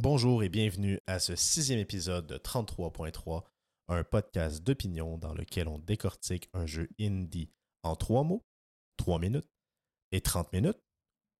Bonjour et bienvenue à ce sixième épisode de 33.3, un podcast d'opinion dans lequel on décortique un jeu indie en trois mots, trois minutes et 30 minutes,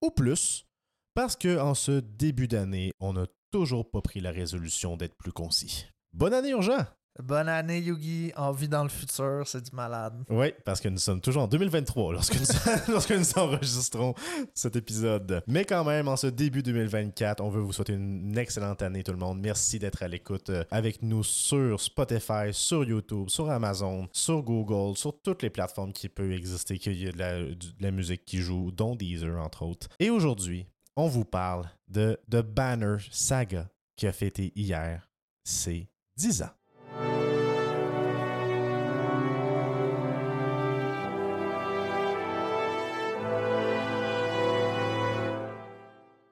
ou plus, parce que en ce début d'année, on n'a toujours pas pris la résolution d'être plus concis. Bonne année, urgent! Bonne année, Yugi. On vit dans le futur, c'est du malade. Oui, parce que nous sommes toujours en 2023 lorsque nous, lorsque nous enregistrons cet épisode. Mais quand même, en ce début 2024, on veut vous souhaiter une excellente année, tout le monde. Merci d'être à l'écoute euh, avec nous sur Spotify, sur YouTube, sur Amazon, sur Google, sur toutes les plateformes qui peuvent exister, qu'il y a de la, de la musique qui joue, dont Deezer, entre autres. Et aujourd'hui, on vous parle de The Banner Saga qui a fêté hier ses 10 ans.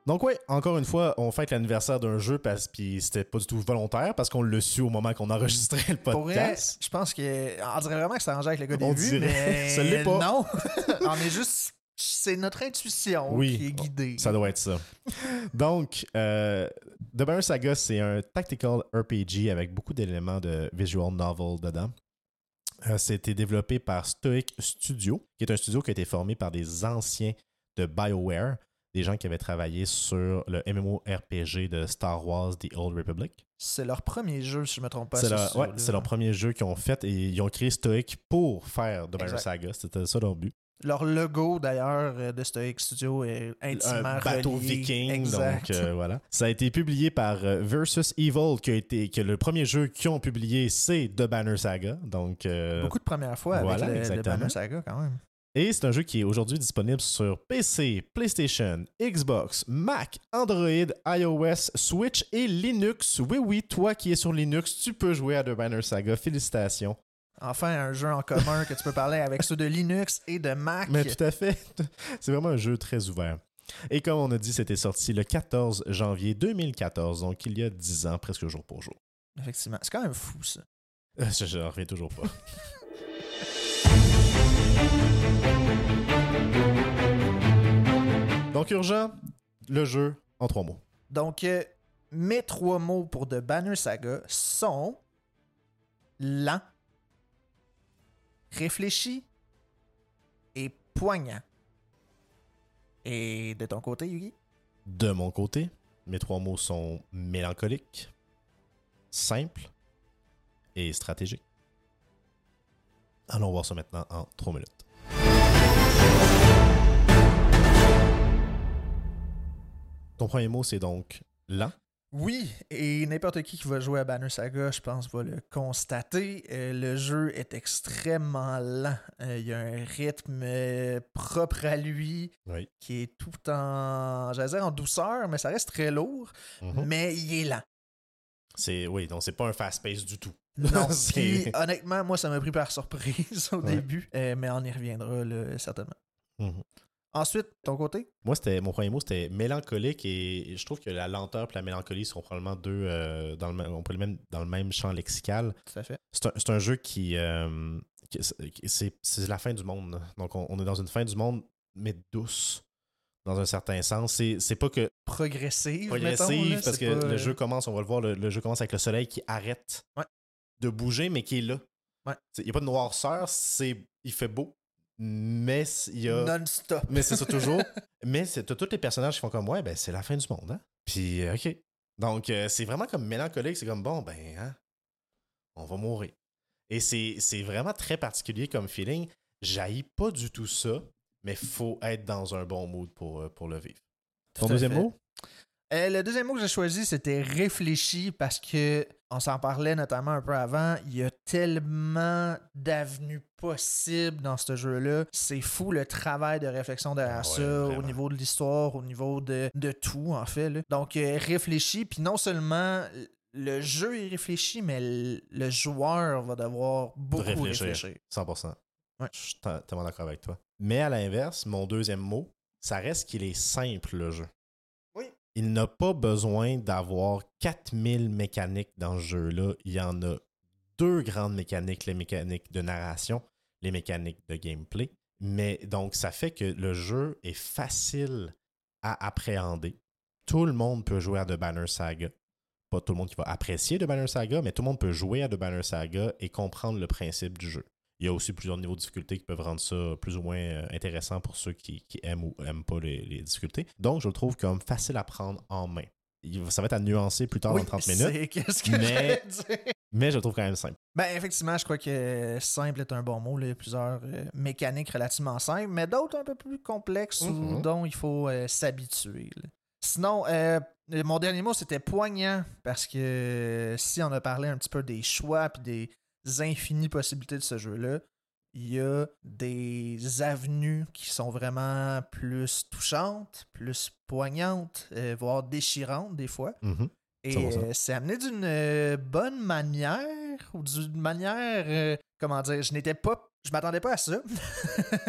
Donc oui, encore une fois, on fête l'anniversaire d'un jeu parce que c'était pas du tout volontaire parce qu'on l'a su au moment qu'on enregistrait le podcast. Je pense qu'on dirait vraiment que c'est arrangé avec le gars On vues, dirait. mais Ça l'est pas. non. on est juste... C'est notre intuition Oui. qui est guidée. Ça doit être ça. Donc, euh, The Banner Saga, c'est un tactical RPG avec beaucoup d'éléments de visual novel dedans. Euh, C'était développé par Stoic Studio, qui est un studio qui a été formé par des anciens de BioWare, des gens qui avaient travaillé sur le MMORPG de Star Wars The Old Republic. C'est leur premier jeu, si je me trompe pas. C'est ce leur, ouais, premier jeu qu'ils ont fait et ils ont créé Stoic pour faire The Banner Exact. Saga. C'était ça leur but. Leur logo, d'ailleurs, euh, de Stoic Studio est intimement un bateau relié. viking. Exact. Donc euh, voilà. Ça a été publié par euh, Versus Evil, qui a été que le premier jeu qu'ils ont publié, c'est The Banner Saga. Donc euh, Beaucoup de premières fois voilà, avec le. Banner Saga, quand même. Et c'est un jeu qui est aujourd'hui disponible sur PC, PlayStation, Xbox, Mac, Android, iOS, Switch et Linux. Oui, oui, toi qui es sur Linux, tu peux jouer à The Banner Saga. Félicitations. Enfin, un jeu en commun que tu peux parler avec ceux de Linux et de Mac. Mais tout à fait. C'est vraiment un jeu très ouvert. Et comme on a dit, c'était sorti le 14 janvier 2014, donc il y a 10 ans, presque jour pour jour. Effectivement. C'est quand même fou, ça. Euh, Je, je reviens toujours pas. donc urgent, le jeu en trois mots. Donc, euh, mes trois mots pour The Banner Saga sont lent, réfléchi et poignant. Et de ton côté, Yugi? De mon côté, mes trois mots sont mélancolique, simple et stratégique. Allons voir ça maintenant en trois minutes. Ton premier mot, c'est donc lent? Oui, et n'importe qui qui va jouer à Banner Saga, je pense, va le constater. Euh, le jeu est extrêmement lent. Euh, il y a un rythme euh, propre à lui Oui. qui est tout en, j'allais dire en douceur, mais ça reste très lourd. Mhm. Mais il est lent. C'est oui, donc c'est pas un fast pace du tout. Non, C'est- puis honnêtement, moi, ça m'a pris par surprise au Ouais. début, mais on y reviendra là, certainement. Mhm. Ensuite, ton côté? Moi, c'était mon premier mot, c'était mélancolique et je trouve que la lenteur et la mélancolie sont probablement deux euh, dans le même, on peut les mettre dans le même champ lexical. Tout à fait. C'est un, un jeu qui, euh, qui- c'est la fin du monde. Donc on, on est dans une fin du monde mais douce dans un certain sens. C'est pas que Progressive, progressive mettons, parce que pas, le euh, jeu commence, on va le voir, le, le jeu commence avec le soleil qui arrête Ouais. de bouger mais qui est là. Ouais. Il n'y a pas de noirceur, c'est il fait beau, mais il y a non-stop. mais c'est ça toujours. Mais c'est t'as tous les personnages qui font comme ouais, ben c'est la fin du monde, hein. Puis euh, ok. Donc euh, c'est vraiment comme mélancolique, c'est comme bon, ben hein, on va mourir. Et c'est c'est vraiment très particulier comme feeling. J'haïs pas du tout ça, mais faut être dans un bon mood pour, euh, pour le vivre. Ton deuxième fait. mot? Euh, le deuxième mot que j'ai choisi, c'était réfléchi parce que on s'en parlait notamment un peu avant. Il y a tellement d'avenues possibles dans ce jeu-là. C'est fou le travail de réflexion derrière Ah ouais, ça, vraiment. au niveau de l'histoire, au niveau de, de tout, en fait. là. Donc, euh, réfléchi, puis non seulement le jeu est réfléchi, mais le, le joueur va devoir beaucoup réfléchir. réfléchir. 100%. Ouais. Je suis tellement d'accord avec toi. Mais à l'inverse, mon deuxième mot, ça reste qu'il est simple, le jeu. Oui. Il n'a pas besoin d'avoir 4000 mécaniques dans ce jeu-là. Il y en a deux grandes mécaniques, les mécaniques de narration, les mécaniques de gameplay. Mais donc, ça fait que le jeu est facile à appréhender. tout le monde peut jouer à The Banner Saga. Pas tout le monde qui va apprécier The Banner Saga, mais tout le monde peut jouer à The Banner Saga et comprendre le principe du jeu. Il y a aussi plusieurs niveaux de difficulté qui peuvent rendre ça plus ou moins euh, intéressant pour ceux qui, qui aiment ou n'aiment pas les, les difficultés. Donc, je le trouve comme facile à prendre en main. Ça va être à nuancer plus tard Oui, dans 30 minutes, qu'est-ce que mais- dire? Mais je le trouve quand même simple. Ben, effectivement, je crois que simple est un bon mot. là. Il y a plusieurs euh, mécaniques relativement simples, mais d'autres un peu plus complexes ou Mhm. dont il faut euh, s'habituer. Sinon, euh, mon dernier mot, c'était poignant, parce que si on a parlé un petit peu des choix et des infinies possibilités de ce jeu-là, il y a des avenues qui sont vraiment plus touchantes, plus poignantes, voire déchirantes des fois. Mhm. Et euh, c'est amené d'une euh, bonne manière, ou d'une manière, euh, comment dire, je n'étais pas, je m'attendais pas à ça.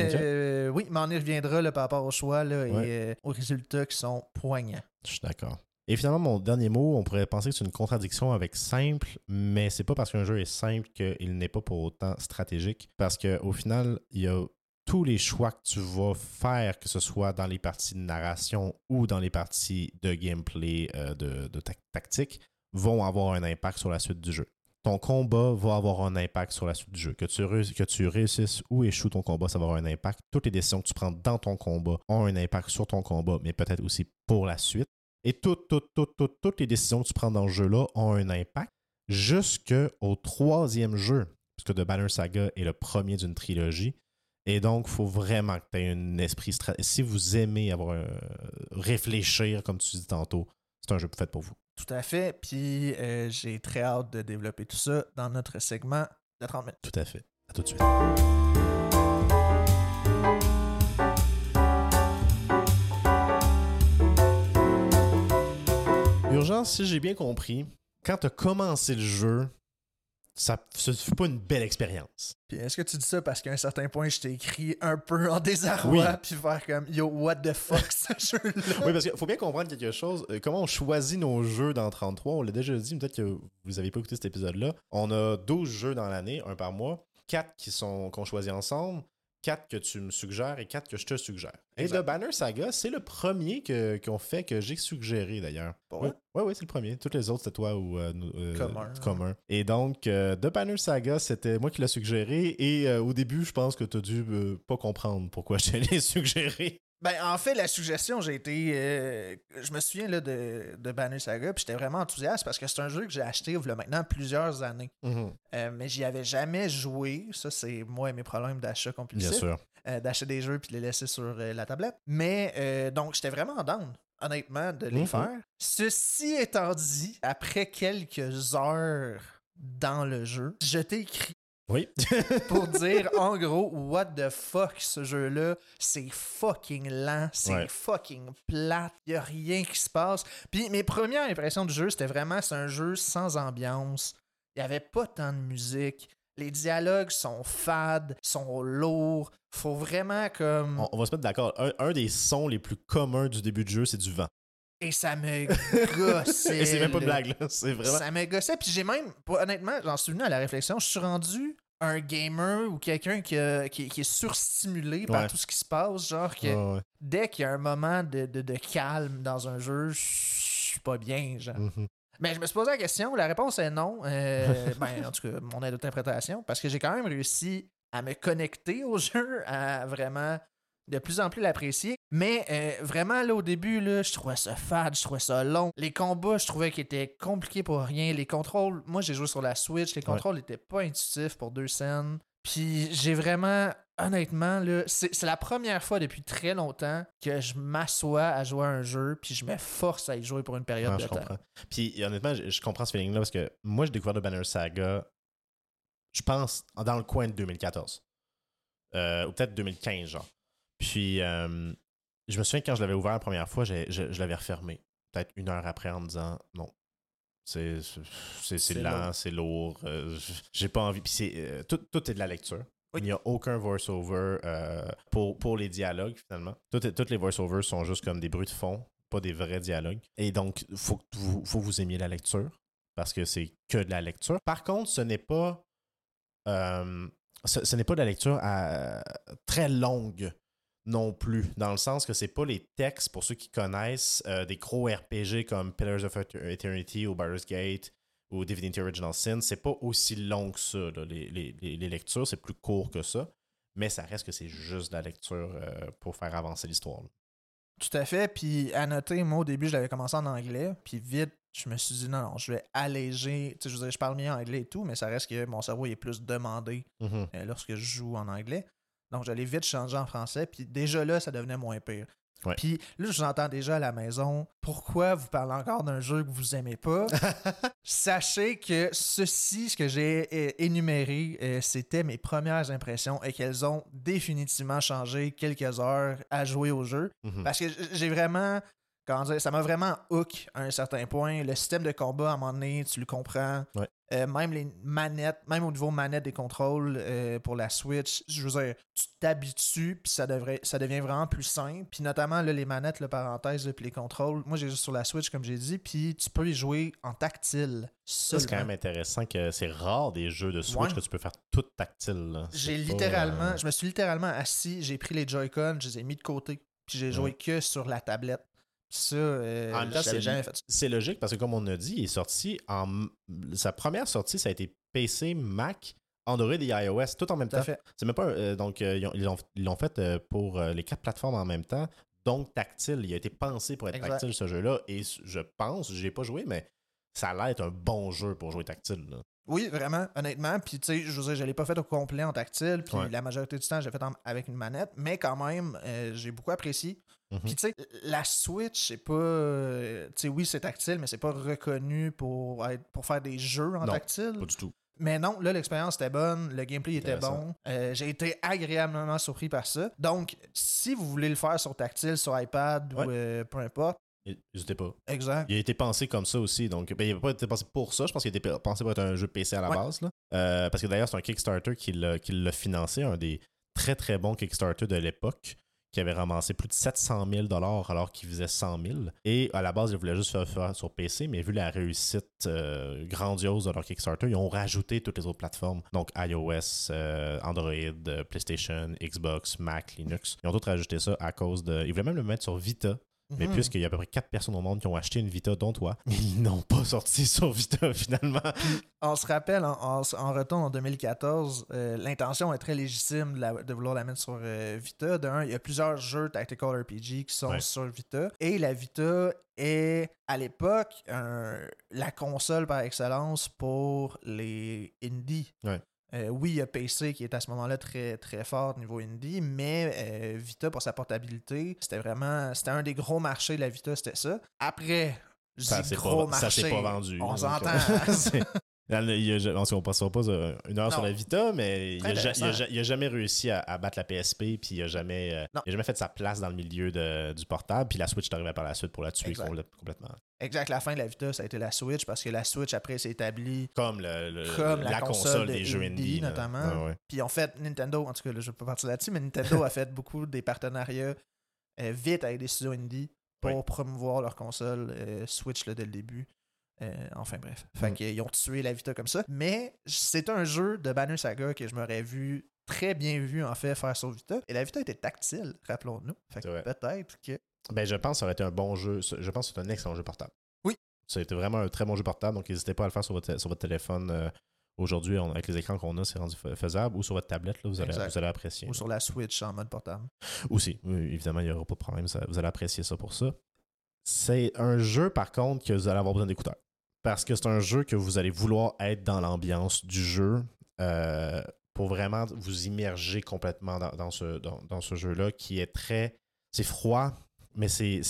Euh, oui, mais on y reviendra là, par rapport au choix là, et Ouais. aux résultats qui sont poignants. Je suis d'accord. Et finalement, mon dernier mot, on pourrait penser que c'est une contradiction avec simple, mais c'est pas parce qu'un jeu est simple qu'il n'est pas pour autant stratégique. Parce qu'au final, il y a tous les choix que tu vas faire, que ce soit dans les parties de narration ou dans les parties de gameplay euh, de, de tac- tactique, vont avoir un impact sur la suite du jeu. Ton combat va avoir un impact sur la suite du jeu. Que tu, réussisses ou échoues ton combat, ça va avoir un impact. Toutes les décisions que tu prends dans ton combat ont un impact sur ton combat, mais peut-être aussi pour la suite. Et toutes, toutes, toutes, toutes, toutes les décisions que tu prends dans le jeu-là ont un impact jusqu'au troisième jeu, puisque The Banner Saga est le premier d'une trilogie. Et donc, il faut vraiment que tu aies un esprit stratégique. Si vous aimez avoir un- réfléchir, comme tu dis tantôt, c'est un jeu fait pour vous. Tout à fait. Puis euh, j'ai très hâte de développer tout ça dans notre segment de 30 minutes. Tout à fait. À tout de suite. Urgence, si j'ai bien compris, quand tu as commencé le jeu, ça ne fut pas une belle expérience. Puis est-ce que tu dis ça parce qu'à un certain point, je t'ai écrit un peu en désarroi, Oui. puis faire comme Yo, what the fuck ce jeu-là? Oui, parce qu'il faut bien comprendre quelque chose. Euh, Comment on choisit nos jeux dans 33 On l'a déjà dit, peut-être que vous n'avez pas écouté cet épisode-là. On a 12 jeux dans l'année, un par mois. 4 qui sont qu'on choisit ensemble, 4 que tu me suggères et 4 que je te suggère. Et. The Banner Saga, c'est le premier que- qu'on fait que j'ai suggéré d'ailleurs. Oui, ouais, ouais, c'est le premier. Toutes les autres, c'était toi ou euh, euh, Commun. commun. Et donc, euh, The Banner Saga, c'était moi qui l'ai suggéré. Et euh, au début, je pense que tu as dû pas comprendre pourquoi je te l'ai suggéré. Ben, en fait, la suggestion, j'ai été. euh, je me souviens là, de, de Banner Saga, puis j'étais vraiment enthousiaste parce que c'est un jeu que j'ai acheté il y a maintenant plusieurs années. Mhm, Euh, mais j'y avais jamais joué. Ça, c'est moi et mes problèmes d'achat Bien compulsif. sûr. euh, d'acheter des jeux puis de les laisser sur la tablette. Mais donc, j'étais vraiment down, honnêtement, de les Mhm. faire. Ceci étant dit, après quelques heures dans le jeu, je t'ai écrit Oui. pour dire en gros, what the fuck, ce jeu-là, c'est fucking lent, c'est Ouais. fucking plate, y a rien qui se passe. Puis mes premières impressions du jeu, c'était vraiment, c'est un jeu sans ambiance, il y avait pas tant de musique. Les dialogues sont fades, sont lourds. Faut vraiment comme. On, on va se mettre d'accord. Un, un des sons les plus communs du début du jeu, c'est du vent. Et ça me gossait. Et c'est même pas de blague, là. C'est vraiment. Ça me gossait. Puis j'ai même, honnêtement, j'en suis venu à la réflexion. Je suis rendu un gamer ou quelqu'un qui, qui- qui est surstimulé par Ouais. tout ce qui se passe. Genre que Ouais, ouais. dès qu'il y a un moment de, de- de calme dans un jeu, je suis pas bien. Genre. Mhm. Mais je me suis posé la question. La réponse est non. Euh, ben, en tout cas, mon interprétation. Parce que j'ai quand même réussi à me connecter au jeu, à vraiment de plus en plus l'apprécier. Mais euh, vraiment, là, au début, là, je trouvais ça fade, je trouvais ça long. Les combats, je trouvais qu'ils étaient compliqués pour rien. Les contrôles, moi, j'ai joué sur la Switch, les contrôles n'étaient pas intuitifs pour deux scènes. Puis j'ai vraiment, honnêtement, là, c'est c'est la première fois depuis très longtemps que je m'assois à jouer à un jeu, puis je me force à y jouer pour une période de je temps. comprends. Puis honnêtement, je, je comprends ce feeling-là parce que moi, j'ai découvert le Banner Saga, je pense, dans le coin de 2014. Euh, ou peut-être 2015, genre. Puis, euh, je me souviens que quand je l'avais ouvert la première fois, je, je l'avais refermé. Peut-être une heure après en me disant non. C'est lent, c'est lourd. euh, j'ai pas envie. Puis euh, tout, tout est de la lecture. Oui. Il n'y a aucun voice-over euh, pour, pour les dialogues, finalement. Toutes les voice-overs sont juste comme des bruits de fond, pas des vrais dialogues. Et donc, il faut, que vous- faut que vous aimiez la lecture, parce que c'est que de la lecture. Par contre, ce n'est pas... euh, ce, ce n'est pas de la lecture à- très longue. Non plus, dans le sens que c'est pas les textes, pour ceux qui connaissent, euh, des gros RPG comme Pillars of Eternity ou Baldur's Gate ou Divinity Original Sin, c'est pas aussi long que ça. là. Les, les- les- lectures, c'est plus court que ça, mais ça reste que c'est juste de la lecture euh, pour faire avancer l'histoire. Tout à fait. Puis à noter, moi au début, je l'avais commencé en anglais. Puis vite, je me suis dit non, non, je vais alléger. Tu sais, je veux dire, je parle bien anglais et tout, mais ça reste que mon cerveau il est plus demandé Mhm. euh, lorsque je joue en anglais. Donc j'allais vite changer en français. Puis déjà là, ça devenait moins pire. Ouais. Puis là, je vous entends déjà à la maison. Pourquoi vous parlez encore d'un jeu que vous aimez pas? Sachez que ceci, ce que j'ai énuméré, euh, c'était mes premières impressions et qu'elles ont définitivement changé quelques heures à jouer au jeu. Mhm. Parce que j'ai vraiment. Comment dire, ça m'a vraiment hook à un certain point. Le système de combat, à un moment donné, tu le comprends. Ouais. Euh, même les manettes, même au niveau manette des contrôles euh, pour la Switch, je veux dire, tu t'habitues, puis ça, devrait, ça devient vraiment plus simple. Puis notamment, là, les manettes, le parenthèse, puis les contrôles. Moi, j'ai juste sur la Switch, comme j'ai dit, puis tu peux y jouer en tactile. Ça, c'est quand même intéressant que c'est rare des jeux de Switch Ouais. que tu peux faire tout tactile. J'ai littéralement, euh, je me suis littéralement assis, j'ai pris les Joy-Con, je les ai mis de côté, puis j'ai joué que sur la tablette. Ça, euh, En c'est- jamais fait ça. C'est logique parce que, comme on a dit, il est sorti en. Sa première sortie, ça a été PC, Mac, Android et iOS, tout en même Tout temps. C'est même pas. euh, donc, euh, ils ont- ils l'ont ils l'ont fait pour les quatre plateformes en même temps. Donc, tactile. Il a été pensé pour être Exact. tactile, ce jeu-là. Et je pense, j'ai pas joué, mais ça a l'air d'être un bon jeu pour jouer tactile. là. Oui, vraiment, honnêtement. Puis, tu sais, je veux dire, je l'ai pas fait au complet en tactile. Puis, Ouais. la majorité du temps, j'ai fait en- avec une manette. Mais quand même, euh, j'ai beaucoup apprécié. Mhm. Puis, tu sais, la Switch, c'est pas. euh, tu sais, oui, c'est tactile, mais c'est pas reconnu pour, être, pour faire des jeux en Non, tactile. Pas du tout. Mais non, là, l'expérience était bonne, le gameplay était bon. Euh, j'ai été agréablement surpris par ça. Donc, si vous voulez le faire sur tactile, sur iPad Ouais. ou euh, peu importe, N'hésitez pas. exact. Il a été pensé comme ça aussi. Donc, ben, il n'a pas été pensé pour ça. Je pense qu'il a été pensé pour être un jeu PC à la Ouais. base. là. Euh, parce que d'ailleurs, c'est un Kickstarter qui l'a qui l'a financé, un des très très bons Kickstarter de l'époque, qui avait ramassé plus de 700 000 alors qu'il faisait 100 000. Et à la base, ils voulaient juste faire, faire sur PC, mais vu la réussite euh, grandiose de leur Kickstarter, ils ont rajouté toutes les autres plateformes. Donc iOS, euh, Android, euh, PlayStation, Xbox, Mac, Linux. Ils ont tous rajouté ça à cause de. Ils voulaient même le mettre sur Vita. Mais Mhm. puisqu'il y a à peu près 4 personnes au monde qui ont acheté une Vita, dont toi, ils n'ont pas sorti sur Vita finalement. On se rappelle, en, en, en retour en 2014, euh, l'intention est très légitime de, la- de vouloir la mettre sur euh, Vita. D'un, il y a plusieurs jeux Tactical RPG qui sont Ouais. sur Vita. Et la Vita est, à l'époque, la console par excellence pour les indies. Ouais. Euh, oui, il y a PC qui est à ce moment-là très, très fort niveau indie, mais euh, Vita, pour sa portabilité, c'était vraiment. C'était un des gros marchés de la Vita, c'était ça. Après, je Ça s'est gros pas, ça marché. s'est pas vendu. On s'entend. a- on ne passera pas euh, une heure sur la Vita, mais il intéressant. jamais réussi à, à battre la PSP, puis il n'a jamais, euh, il a jamais fait sa place dans le milieu de- du portable, puis la Switch est arrivée par la suite pour la tuer complètement. Exact, la fin de la Vita, ça a été la Switch parce que la Switch après s'est établie. Comme, le, le- Comme la la, console console, de des jeux indie, notamment. Ouais, ouais. Puis en fait, Nintendo, en tout cas, là, je peux pas partir là-dessus, mais Nintendo a fait beaucoup des partenariats euh, vite avec des studios indie pour Oui. promouvoir leur console euh, Switch là, dès le début. Euh, enfin bref. Fait Mm. qu'ils ont tué la Vita comme ça. Mais c'est un jeu de Banner Saga que je m'aurais vu très bien vu en fait faire sur Vita. Et la Vita était tactile, rappelons-nous. Fait que peut-être que. Ben, je pense que ça aurait été un bon jeu. Je pense que c'est un excellent jeu portable. Oui. Ça a été vraiment un très bon jeu portable, donc n'hésitez pas à le faire sur votre, sur votre téléphone. euh, Aujourd'hui, avec les écrans qu'on a, c'est rendu fa- faisable. Ou sur votre tablette, là, vous, allez, vous allez apprécier. Ou sur la Switch en mode portable. Aussi, oui, évidemment, il n'y aura pas de problème. ça- vous allez apprécier ça pour ça. C'est un jeu, par contre, que vous allez avoir besoin d'écouteurs. Parce que c'est un jeu que vous allez vouloir être dans l'ambiance du jeu euh, pour vraiment vous immerger complètement dans, dans ce, dans, dans ce jeu-là qui est très. C'est froid, mais c'est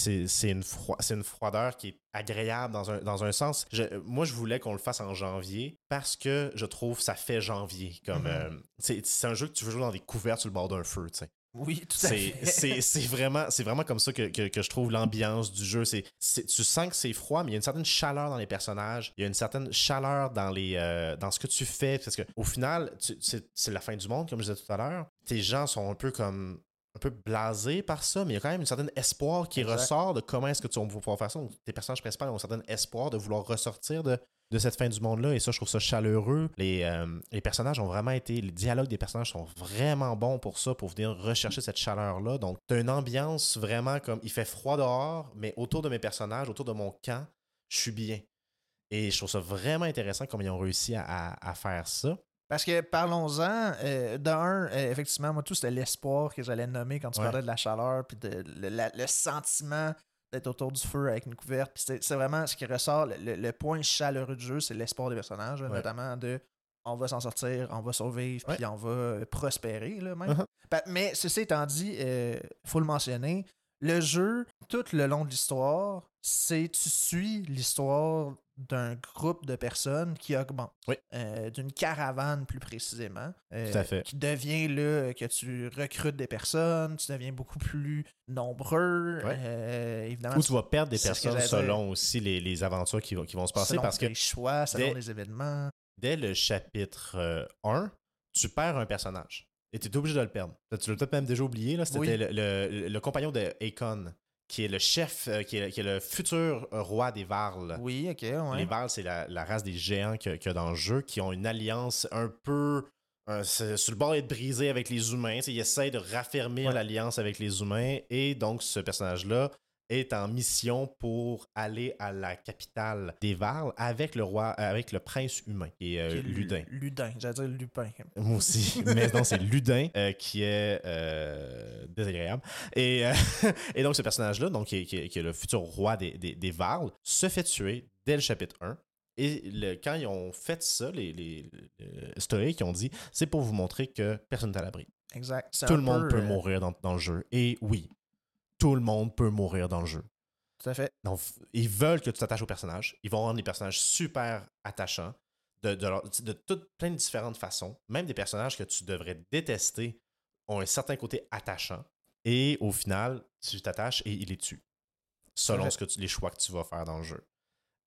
une, une froideur qui est agréable dans un, dans un sens. Je- moi, je voulais qu'on le fasse en janvier parce que je trouve ça fait janvier. Comme, Mhm. euh, c'est un jeu que tu veux jouer dans des couverts sur le bord d'un feu. tu sais. Oui, tout à C'est fait. c'est- vraiment, comme ça que, que- que je trouve l'ambiance du jeu. C'est tu sens que c'est froid, mais il y a une certaine chaleur dans les personnages. Il y a une certaine chaleur dans, les, euh, dans ce que tu fais. Parce qu'au final, c'est la fin du monde, comme je disais tout à l'heure. Tes gens sont un peu comme un peu blasés par ça, mais il y a quand même un certain espoir qui Exact. ressort de comment est-ce que tu vas pouvoir faire ça. Donc, tes personnages principaux ont un certain espoir de vouloir ressortir de, de cette fin du monde-là. Et ça, je trouve ça chaleureux. Les, euh, les personnages ont vraiment été. Les dialogues des personnages sont vraiment bons pour ça, pour venir rechercher cette chaleur-là. Donc, t'as une ambiance vraiment comme. Il fait froid dehors, mais autour de mes personnages, autour de mon camp, je suis bien. Et je trouve ça vraiment intéressant comme ils ont réussi à, à faire ça. Parce que parlons-en, euh, d'un, euh, effectivement, moi, tout c'était l'espoir que j'allais nommer quand tu Ouais. parlais de la chaleur, puis de, le, la- le sentiment d'être autour du feu avec une couverte. C'est vraiment ce qui ressort, le, le- point chaleureux du jeu, c'est l'espoir des personnages, Ouais. notamment de on va s'en sortir, on va survivre, puis on va euh, prospérer, là, même. Uh-huh. Mais ceci étant dit, il faut le mentionner, le jeu, tout le long de l'histoire, c'est tu suis l'histoire d'un groupe de personnes qui augmente. Oui. Euh, D'une caravane plus précisément. euh, Tout à fait. Qui devient là que tu recrutes des personnes, tu deviens beaucoup plus nombreux. Ouais. euh, évidemment, Ou tu vas perdre des personnes selon aussi les, les aventures qui vont, qui vont se passer. selon Parce que tes choix, selon dès- les événements. dès le chapitre euh, 1, tu perds un personnage. Et tu es obligé de le perdre. Tu l'as peut-être même déjà oublié. là, C'était Oui. le, le- le compagnon de Akon, qui est le chef, euh, qui, est, qui est le futur roi des Varls. Oui, ok, ouais. Les Varls, c'est la, la race des géants qu'il y a- qu'il y a dans le jeu, qui ont une alliance un peu euh, c'est sur le bord d'être brisé avec les humains. Ils essayent de raffermir Ouais. l'alliance avec les humains. Et donc, ce personnage-là est en mission pour aller à la capitale des Varls avec le roi, euh, avec le prince humain, qui est, euh, Qui est Lu- Ludin. Ludin, j'allais dire Lupin. Moi aussi. Mais non, c'est Ludin euh, qui est euh, désagréable. Et, et donc, ce personnage-là, donc, qui, est, qui est- qui est le futur roi des, des, des Varls, se fait tuer dès le chapitre 1. Et le- quand ils ont fait ça, les, les, les historiques ont dit c'est pour vous montrer que personne n'est à l'abri. Exact. Tout le monde peu, peut mourir dans, dans le jeu. Et oui, tout le monde peut mourir dans le jeu. Tout à fait. Donc, ils veulent que tu t'attaches aux personnages. Ils vont rendre les personnages super attachants de, de, leur- de toutes plein de différentes façons. Même des personnages que tu devrais détester ont un certain côté attachant. Et au final, tu t'attaches et ils les tuent. Selon ce que tu- les choix que tu vas faire dans le jeu.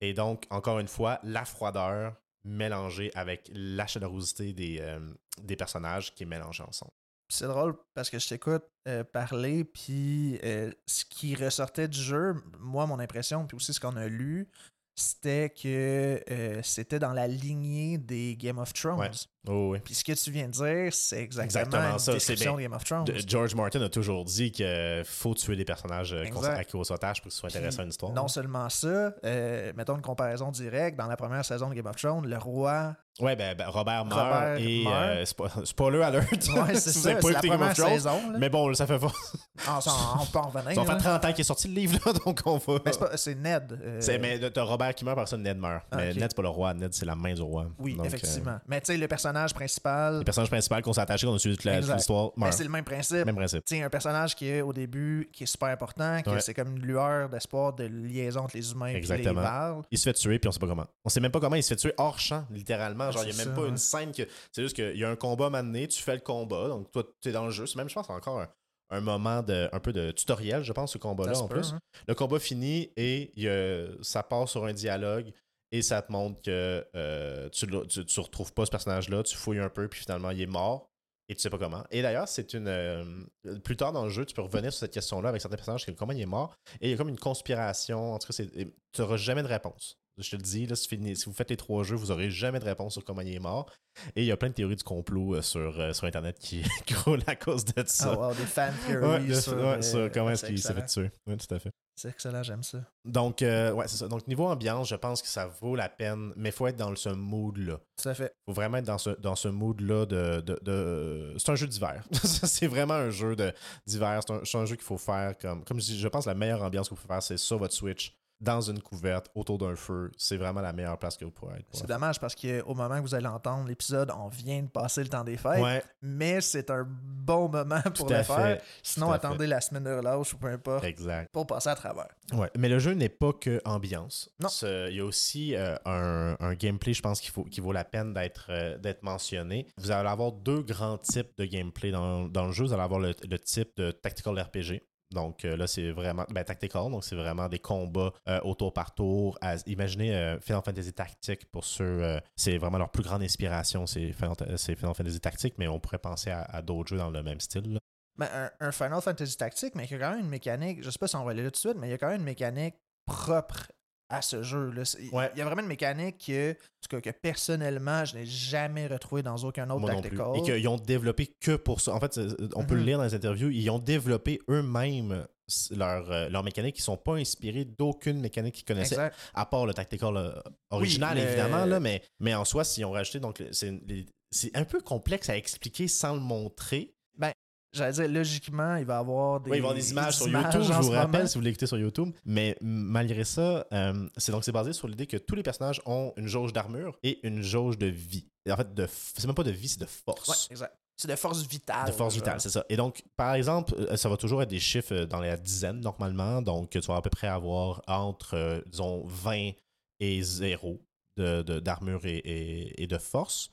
Et donc, encore une fois, la froideur mélangée avec la chaleurosité des, euh, des personnages qui est mélangée ensemble. C'est drôle parce que je t'écoute euh, parler, puis euh, ce qui ressortait du jeu, moi, mon impression, puis aussi ce qu'on a lu, c'était que euh, c'était dans la lignée des Game of Thrones. Ouais. Oh, oui. Puis ce que tu viens de dire, c'est exactement, Exactement ça, description de Game of Thrones. George Martin a toujours dit qu'il faut tuer des personnages euh, qu'on Exact. à qui au sautage pour que ce soit Puis, intéressant à une histoire. Non seulement ça, euh, mettons une comparaison directe, dans la première saison de Game of Thrones, le roi. Ouais, ben, ben, Robert meurt et meurt. euh, spo- spoiler alert. Ouais, c'est ça, c'est pas la écouté Game of première Thrones. saison. là. Mais bon, ça fait pas. Ah, ça, on peut en revenir. Ça fait là. 30 ans qu'il est sorti le livre, là, donc on va. Mais c'est Ned. euh, C'est- mais t'as Robert qui meurt, par ça, Ned meurt. Ah, mais ok. Ned, c'est pas le roi. Ned, c'est la main du roi. Oui, Donc, euh, effectivement. Mais tu sais, le personnage principal, le personnage principal qu'on s'est attaché, qu'on a suivi toute l'histoire, ben, c'est le même principe. Même principe. Tu sais, un personnage qui est au début, qui est super important, que Ouais. c'est comme une lueur d'espoir de liaison entre les humains et les. Varls. Il se fait tuer, puis on sait pas comment. On sait même pas comment il se fait tuer hors champ, littéralement. Genre, il y a même ça, pas ouais. une scène que. C'est juste qu'il y a un combat mané, tu fais le combat, donc toi, tu es dans le jeu. C'est même, je pense, encore un, un moment de un peu de tutoriel, je pense, ce combat-là, en peut, plus. hein. Le combat finit et il y a- ça part sur un dialogue et ça te montre que euh, tu, tu, tu retrouves pas ce personnage-là, tu fouilles un peu, puis finalement, il est mort. Et tu sais pas comment. Et d'ailleurs, c'est une. euh, plus tard dans le jeu, tu peux revenir sur cette question-là avec certains personnages, que comment il est mort. Et il y a comme une conspiration. En tout cas, tu n'auras jamais de réponse. Je te le dis, là, si, vous faites les trois jeux, vous n'aurez jamais de réponse sur comment il est mort. Et il y a plein de théories du complot euh, sur, euh, sur Internet qui, roulent à cause de ça. Wow, des fan Ouais, theories de- sur, ouais, euh, sur comment est-ce qu'il s'est fait tuer. Oui, tout à fait. C'est excellent, j'aime ça. Donc, euh, ouais, c'est ça. Donc, niveau ambiance, je pense que ça vaut la peine, mais il faut être dans ce mood-là. Tout à fait. faut vraiment être dans ce, dans ce mood-là de. de, de- C'est un jeu d'hiver. c'est vraiment un jeu de- d'hiver. C'est un, c'est un jeu qu'il faut faire comme. Comme je dis, je pense que la meilleure ambiance vous pouvez faire, c'est sur votre Switch, dans une couverte, autour d'un feu. C'est vraiment la meilleure place que vous pourrez être. C'est dommage parce qu'au moment que vous allez entendre l'épisode, on vient de passer le temps des fêtes, Ouais, mais c'est un bon moment pour le faire. fait. Sinon, tout à attendez la semaine de relâche ou peu importe Exact. pour passer à travers. Ouais. Mais le jeu n'est pas que ambiance. Non. Il y a aussi euh, un, un gameplay, je pense, qu'il faut, qui vaut la peine d'être euh, mentionné. Vous allez avoir deux grands types de gameplay dans, dans le jeu. Vous allez avoir le, le type de tactical RPG. Donc euh, là, c'est vraiment. Ben, tactical, donc c'est vraiment des combats euh, au tour par tour. Imaginez euh, Final Fantasy Tactique pour ceux. c'est vraiment leur plus grande inspiration, c'est Final, Fantasy Tactique, mais on pourrait penser à, d'autres jeux dans le même style. Ben, un, Final Fantasy Tactique, mais qui a quand même une mécanique, je sais pas si on va aller là tout de suite, mais il y a quand même une mécanique propre à ce jeu. Là. Ouais. Il y a vraiment une mécanique que, en tout cas, que personnellement, je n'ai jamais retrouvée dans aucun autre Moi non plus. tactical. Et qu'ils ont développé que pour ça. En fait, on peut le Mhm. lire dans les interviews. Ils ont développé eux-mêmes leur, euh, leur mécanique. Ils sont pas inspirés d'aucune mécanique qu'ils connaissaient, Exact. à part le tactical euh, original, évidemment. Là, mais, mais en soi, s'ils ont rajouté, donc c'est un peu complexe à expliquer sans le montrer. J'allais dire, logiquement, il va y avoir des, Oui, il va avoir des images sur images YouTube, je vous rappelle, moment. si vous l'écoutez sur YouTube. Mais malgré ça, euh, c'est donc c'est basé sur l'idée que tous les personnages ont une jauge d'armure et une jauge de vie. Et en fait, de c'est même pas de vie, c'est de force. Ouais, exact. C'est de force vitale. De force vitale, c'est ça. Et donc, par exemple, euh, ça va toujours être des chiffres euh, dans les dizaines normalement. Donc, tu vas à peu près avoir entre, euh, disons, 20 et 0 de- de- d'armure et, et- et de force.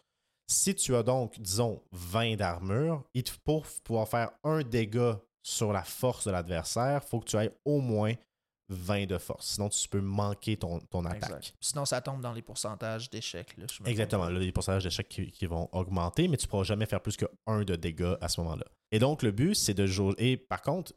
Si tu as donc, disons, 20 d'armure, pour pouvoir faire un dégât sur la force de l'adversaire, il faut que tu aies au moins 20 de force. Sinon, tu peux manquer ton, ton attaque. Exact. Sinon, ça tombe dans les pourcentages d'échecs. Exactement. Là, les pourcentages d'échecs qui, qui vont augmenter, mais tu ne pourras jamais faire plus que 1 de dégâts à ce moment-là. Et donc, le but, c'est de jouer. Et par contre,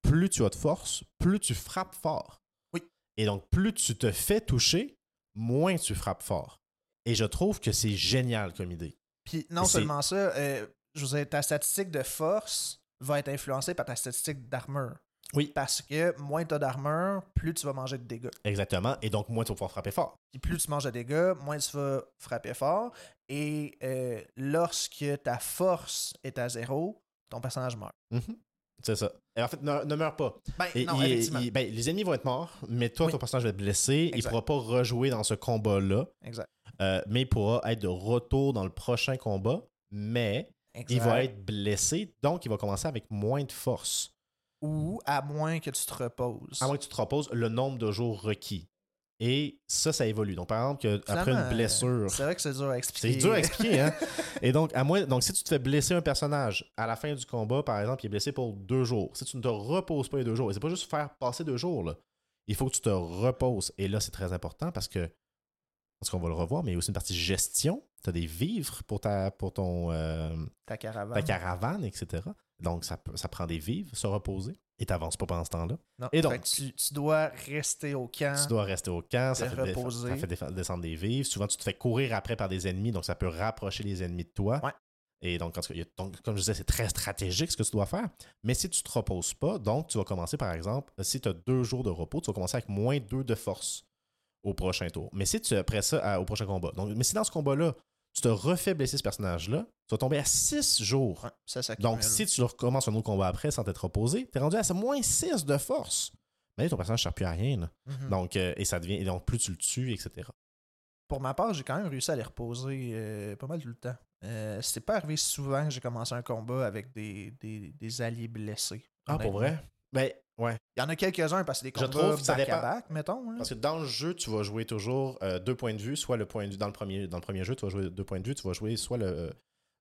plus tu as de force, plus tu frappes fort. Oui. Et donc, plus tu te fais toucher, moins tu frappes fort. Et je trouve que c'est génial comme idée. Puis non Et seulement ça, euh, je veux dire, ta statistique de force va être influencée par ta statistique d'armure. Oui. Parce que moins tu as d'armure, plus tu vas manger de dégâts. Exactement. Et donc, moins tu vas pouvoir frapper fort. Puis plus tu manges de dégâts, moins tu vas frapper fort. Et euh, lorsque ta force est à zéro, ton personnage meurt. Mhm. C'est ça. Et en fait, ne, ne meurs pas. Ben, Et non, il- effectivement. il- ben, les ennemis vont être morts, mais toi, Oui. ton personnage va être blessé. Il ne pourra pas rejouer dans ce combat-là. Exact. Euh, mais il pourra être de retour dans le prochain combat, mais il va être blessé, donc il va commencer avec moins de force. Ou à moins que tu te reposes. À moins que tu te reposes le nombre de jours requis. Et ça, ça évolue. Donc, par exemple, que après une blessure. C'est vrai que c'est dur à expliquer. C'est dur à expliquer, hein? Et donc, à moins, donc, si tu te fais blesser un personnage à la fin du combat, par exemple, il est blessé pour deux jours. Si tu ne te reposes pas les deux jours, et c'est pas juste faire passer deux jours, là. Il faut que tu te reposes. Et là, c'est très important parce que, parce qu'on va le revoir, mais il y a aussi une partie gestion. Tu as des vivres pour, ta, pour ton, euh, Ta caravane. ta caravane, etc. Donc, ça, ça prend des vivres, se reposer. Et tu n'avances pas pendant ce temps-là. Et donc- tu, tu dois rester au camp. Tu dois rester au camp, ça fait, ça fait descendre des vivres. Souvent, tu te fais courir après par des ennemis, donc ça peut rapprocher les ennemis de toi. Ouais. Et donc, comme je disais, c'est très stratégique ce que tu dois faire. Mais si tu te reposes pas, donc tu vas commencer, par exemple, si tu as deux jours de repos, tu vas commencer avec moins deux de force au prochain tour. Mais si tu après ça à- au prochain combat. Donc, mais si dans ce combat-là, tu te refais blesser ce personnage-là, tu vas tomber à six jours. Ouais, ça, ça Donc, si tu recommences un autre combat après sans t'être reposé, tu es rendu à moins 6 de force. Mais là, ton personnage ne sert plus à rien. là. Mhm. Donc, euh, et ça devient. Et donc, plus tu le tues, etc. Pour ma part, j'ai quand même réussi à les reposer euh, pas mal tout le temps. Euh, C'était pas arrivé souvent que j'ai commencé un combat avec des, des, des alliés blessés. Ah, pour vrai? Ben, ouais. Il y en a quelques-uns parce que des Je combats trouve que ça back dépend. à back, mettons. là. Parce que dans le jeu, tu vas jouer toujours euh, deux points de vue, soit le point de vue. Dans le premier, dans le premier jeu, tu vas jouer deux points de vue, tu vas jouer soit le.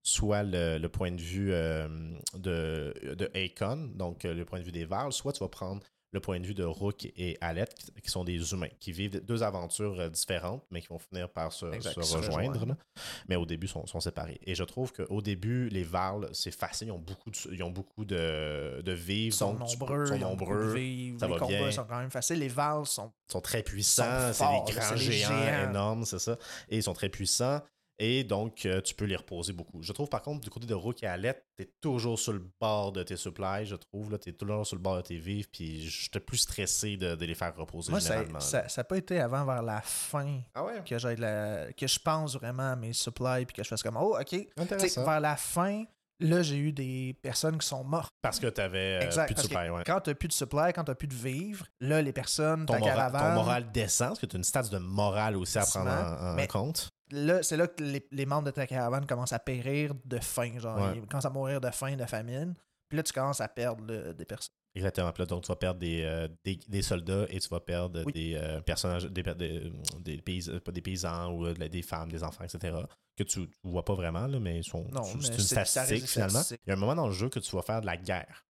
Soit le, le point de vue euh, de, de Akon, donc euh, le point de vue des Vals, soit tu vas prendre le point de vue de Rook et Alette, qui, sont des humains, qui vivent deux aventures euh, différentes, mais qui vont finir par se, Exact, se se rejoindre. Mais au début, ils sont, sont séparés. Et je trouve qu'au début, les Vals, c'est facile, ils ont beaucoup de, ils ont beaucoup de, de vivres. Ils sont donc nombreux, ils sont de nombreux, ça les va combats bien. sont quand même faciles. Les vals sont sont très puissants, c'est des grands géants, géants. énormes, c'est ça. Et ils sont très puissants. Et donc, euh, tu peux les reposer beaucoup. Je trouve, par contre, du côté de Rook et Alette, tu es toujours sur le bord de tes supplies, je trouve. Tu es toujours sur le bord de tes vivres, puis j'étais plus stressé de, de les faire reposer Moi, ça généralement. n'a là. pas été avant vers la fin Ah ouais? que la, que je pense vraiment à mes supplies puis que je fasse comme oh ok. Tu sais, Intéressant. vers la fin, là j'ai eu des personnes qui sont mortes. Parce que tu avais Exact, plus de ouais. Quand t'as plus de supply, quand t'as plus de vivres, là les personnes, Ton, ta mora- caravane, ton moral descend, parce que tu as une stats de morale aussi à prendre en, compte. là c'est là que les, les membres de ta caravane commencent à périr de faim, genre Ouais. ils commencent à mourir de faim, de famine. Puis là tu commences à perdre là, des personnes. Exactement. Puis là, donc, tu vas perdre des, euh, des, des soldats et tu vas perdre Oui. des euh, personnages, des, des, des, paysa- pas des paysans ou euh, des femmes, des enfants, etc. Que tu ne vois pas vraiment, là, mais ils sont, c'est une statistique finalement. Il y a un moment dans le jeu que tu vas faire de la guerre.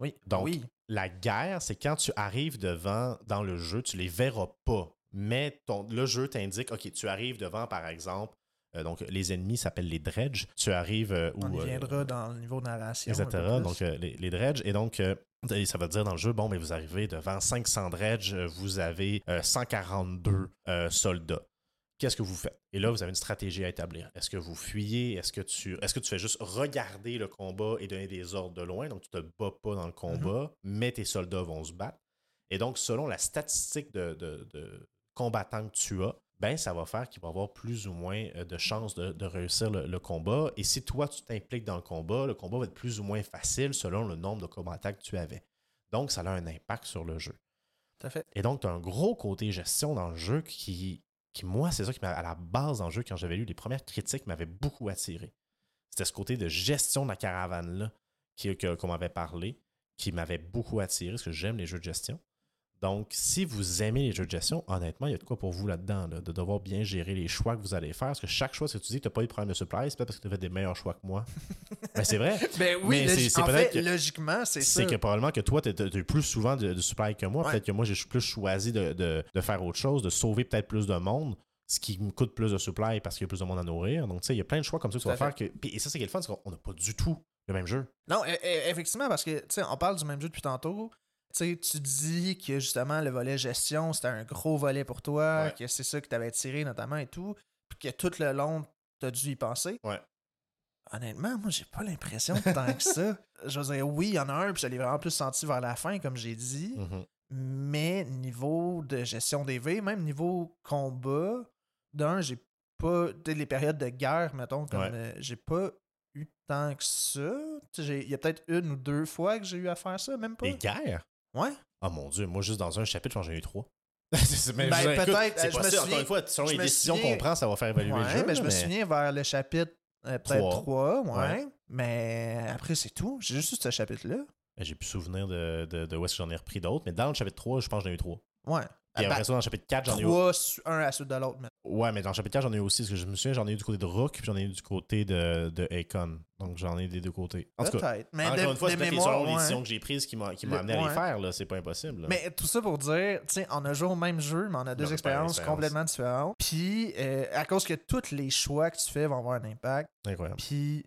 Oui. Donc, oui. La guerre, c'est quand tu arrives devant, dans le jeu, tu les verras pas. Mais ton, le jeu t'indique, OK, tu arrives devant, par exemple, euh, donc les ennemis s'appellent les dredges. Tu arrives euh, On où, y euh, viendra dans le niveau de narration. Etc. Donc, euh, les, les dredges. Et donc, euh, Et ça veut dire dans le jeu, bon, mais vous arrivez devant 500 dredge, vous avez euh, 142 euh, soldats. Qu'est-ce que vous faites? Et là, vous avez une stratégie à établir. Est-ce que vous fuyez? Est-ce que tu est-ce que tu fais juste regarder le combat et donner des ordres de loin? Donc, tu te bats pas dans le combat, mais tes soldats vont se battre. Et donc, selon la statistique de, de- de combattants que tu as, ben, ça va faire qu'il va avoir plus ou moins euh, de chances de, de réussir le, le combat. Et si toi, tu t'impliques dans le combat, le combat va être plus ou moins facile selon le nombre de combattants que tu avais. Donc, ça a un impact sur le jeu. Tout à fait. Et donc, tu as un gros côté gestion dans le jeu qui, qui moi, c'est ça qui m'a, à la base dans le jeu, quand j'avais lu les premières critiques, m'avait beaucoup attiré. C'était ce côté de gestion de la caravane-là qu'on m'avait parlé, qui m'avait beaucoup attiré, parce que j'aime les jeux de gestion. Donc, si vous aimez les jeux de gestion, honnêtement, il y a de quoi pour vous là-dedans, là, de devoir bien gérer les choix que vous allez faire. Parce que chaque choix, si tu dis que tu n'as pas eu de problème de supply, c'est pas parce que tu as fait des meilleurs choix que moi. ben, c'est vrai. Ben oui, Mais c'est- peut-être fait, que- logiquement, c'est ça. C'est que probablement que toi, tu as plus souvent de, de supply que moi. Ouais. Peut-être que moi, j'ai plus choisi de, de- de faire autre chose, de sauver peut-être plus de monde, ce qui me coûte plus de supply parce qu'il y a plus de monde à nourrir. Donc, tu sais, il y a plein de choix comme ça que tu vas faire. Que... Et ça, c'est qui est le fun, c'est qu'on n'a pas du tout le même jeu. Non, e- e- effectivement, parce que, tu sais, on parle du même jeu depuis tantôt. Tu tu dis que justement le volet gestion, c'était un gros volet pour toi, Ouais. que c'est ça qui t'avait tiré notamment et tout, puis que tout le long, t'as dû y penser. Ouais. Honnêtement, moi, j'ai pas l'impression tant que ça. Je veux dire, oui, il y en a un, puis je l'ai vraiment plus senti vers la fin, comme j'ai dit. Mhm. Mais niveau de gestion des V, même niveau combat, d'un, j'ai pas. Les périodes de guerre, mettons, comme Ouais. euh, j'ai pas eu tant que ça. Tu Il y a peut-être une ou deux fois que j'ai eu à faire ça, même pas. Les guerres? Ouais. Oh mon dieu, moi, juste dans un chapitre, j'en ai eu trois. Mais Ben, je écoute, peut-être, C'est euh, je me possible, souviens- encore une fois, selon je les me décisions souviens- qu'on prend, ça va faire évaluer le Ouais, jeu. mais je me souviens vers le chapitre euh, peut-être Trois. 3, ouais. Ouais. Mais après, c'est tout. J'ai juste eu ce chapitre-là. Ben, J'ai plus souvenir de, de, de où est-ce que j'en ai repris d'autres, mais dans le chapitre 3, je pense que j'en ai eu trois. Ouais. Puis après ça, dans le chapitre 4, j'en ai eu un à suite de l'autre. mais- Ouais, mais dans le chapitre 4, j'en ai eu aussi, parce que je me souviens, j'en ai eu du côté de Rook, puis j'en ai eu du côté de, de Akon. Donc j'en ai des deux côtés. En tout cas, Peut-être. Mais encore de, une fois, c'est peut-être les ouais. décisions que j'ai prises qui m'a qui m'a Le- amené à les faire, là. C'est pas impossible. là. Mais tout ça pour dire, tu sais, on a joué au même jeu, mais on a deux expériences expérience. complètement différentes. Puis, euh, à cause que tous les choix que tu fais vont avoir un impact, Incroyable. puis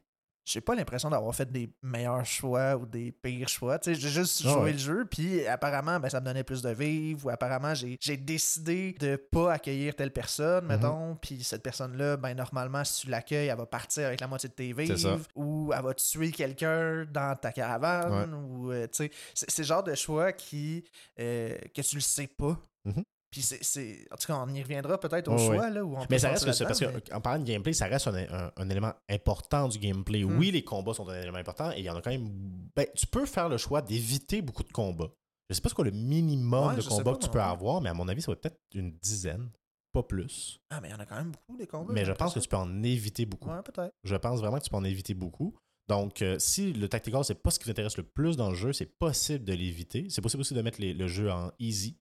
j'ai pas l'impression d'avoir fait des meilleurs choix ou des pires choix. Tu sais, j'ai juste Ah joué ouais. le jeu, puis apparemment, ben, ça me donnait plus de vivre, ou apparemment, j'ai j'ai décidé de pas accueillir telle personne, Mhm. mettons, puis cette personne-là, ben, normalement, si tu l'accueilles, elle va partir avec la moitié de tes vivres, ou elle va tuer quelqu'un dans ta caravane, ou, euh, tu sais, c'est c'est le genre de choix qui, euh, que tu le sais pas. Mhm. Puis c'est- c'est. En tout cas, on y reviendra peut-être au choix, là, où on peut Mais ça reste que c'est parce qu'en parlant de gameplay, ça reste un, un- un élément important du gameplay. Hmm. Oui, les combats sont un élément important et il y en a quand même. Ben, tu peux faire le choix d'éviter beaucoup de combats. Je sais pas ce qu'est le minimum Ouais, de combats que tu peux avoir, mais à mon avis, ça va être peut-être une dizaine, pas plus. Ah, mais il y en a quand même beaucoup, des combats. Mais je pense que tu peux en éviter beaucoup. Ouais, peut-être. Je pense vraiment que tu peux en éviter beaucoup. Donc, euh, si le tactical, c'est pas ce qui vous intéresse le plus dans le jeu, c'est possible de l'éviter. C'est possible aussi de mettre les- le jeu en easy,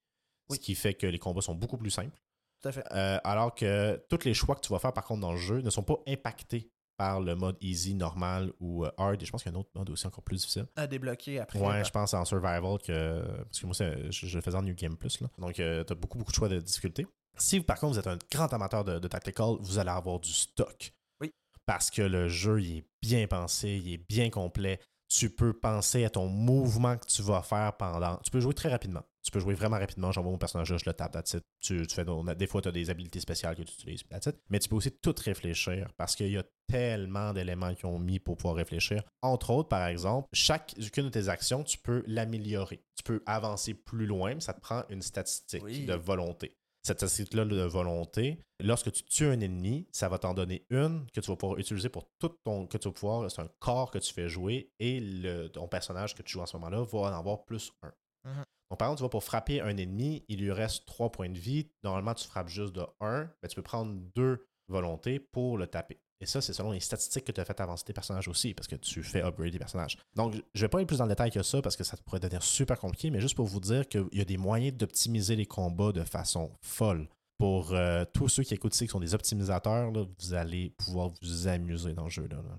Oui. ce qui fait que les combats sont beaucoup plus simples. Tout à fait. Euh, alors que tous les choix que tu vas faire, par contre, dans le jeu ne sont pas impactés par le mode easy, normal ou euh, hard. Et je pense qu'il y a un autre mode aussi encore plus difficile. À débloquer après. Ouais, je pense en survival que. Parce que moi, je, le faisais en New Game Plus. Là. Donc, tu as beaucoup, beaucoup de choix de difficulté. Si, par contre, vous êtes un grand amateur de, de tactical, vous allez avoir du stock. Oui. Parce que le jeu, il est bien pensé, il est bien complet. Tu peux penser à ton mouvement que tu vas faire pendant. Tu peux jouer très rapidement. Tu peux jouer vraiment rapidement. J'envoie mon personnage là, je le tape, that's it. Tu, tu fais, on a- des fois, tu as des habilités spéciales que tu utilises, that's it. Mais tu peux aussi tout réfléchir parce qu'il y a tellement d'éléments qu'ils ont mis pour pouvoir réfléchir. Entre autres, par exemple, chacune de tes actions, tu peux l'améliorer. Tu peux avancer plus loin, mais ça te prend une statistique Oui. de volonté. Cette statistique-là de volonté, lorsque tu tues un ennemi, ça va t'en donner une que tu vas pouvoir utiliser pour tout ton. que tu vas pouvoir. C'est un corps que tu fais jouer et le, ton personnage que tu joues en ce moment-là va en avoir plus un. Mhm. Donc, par exemple, tu vas pour frapper un ennemi, il lui reste 3 points de vie. Normalement, tu frappes juste de 1. Ben, tu peux prendre deux volontés pour le taper. Et ça, c'est selon les statistiques que tu as fait avancer tes personnages aussi, parce que tu fais upgrade tes personnages. Donc, je vais pas aller plus dans le détail que ça, parce que ça pourrait devenir super compliqué, mais juste pour vous dire qu'il y a des moyens d'optimiser les combats de façon folle. Pour euh, tous ceux qui écoutent ici, qui sont des optimisateurs, là, vous allez pouvoir vous amuser dans le jeu. Là, là.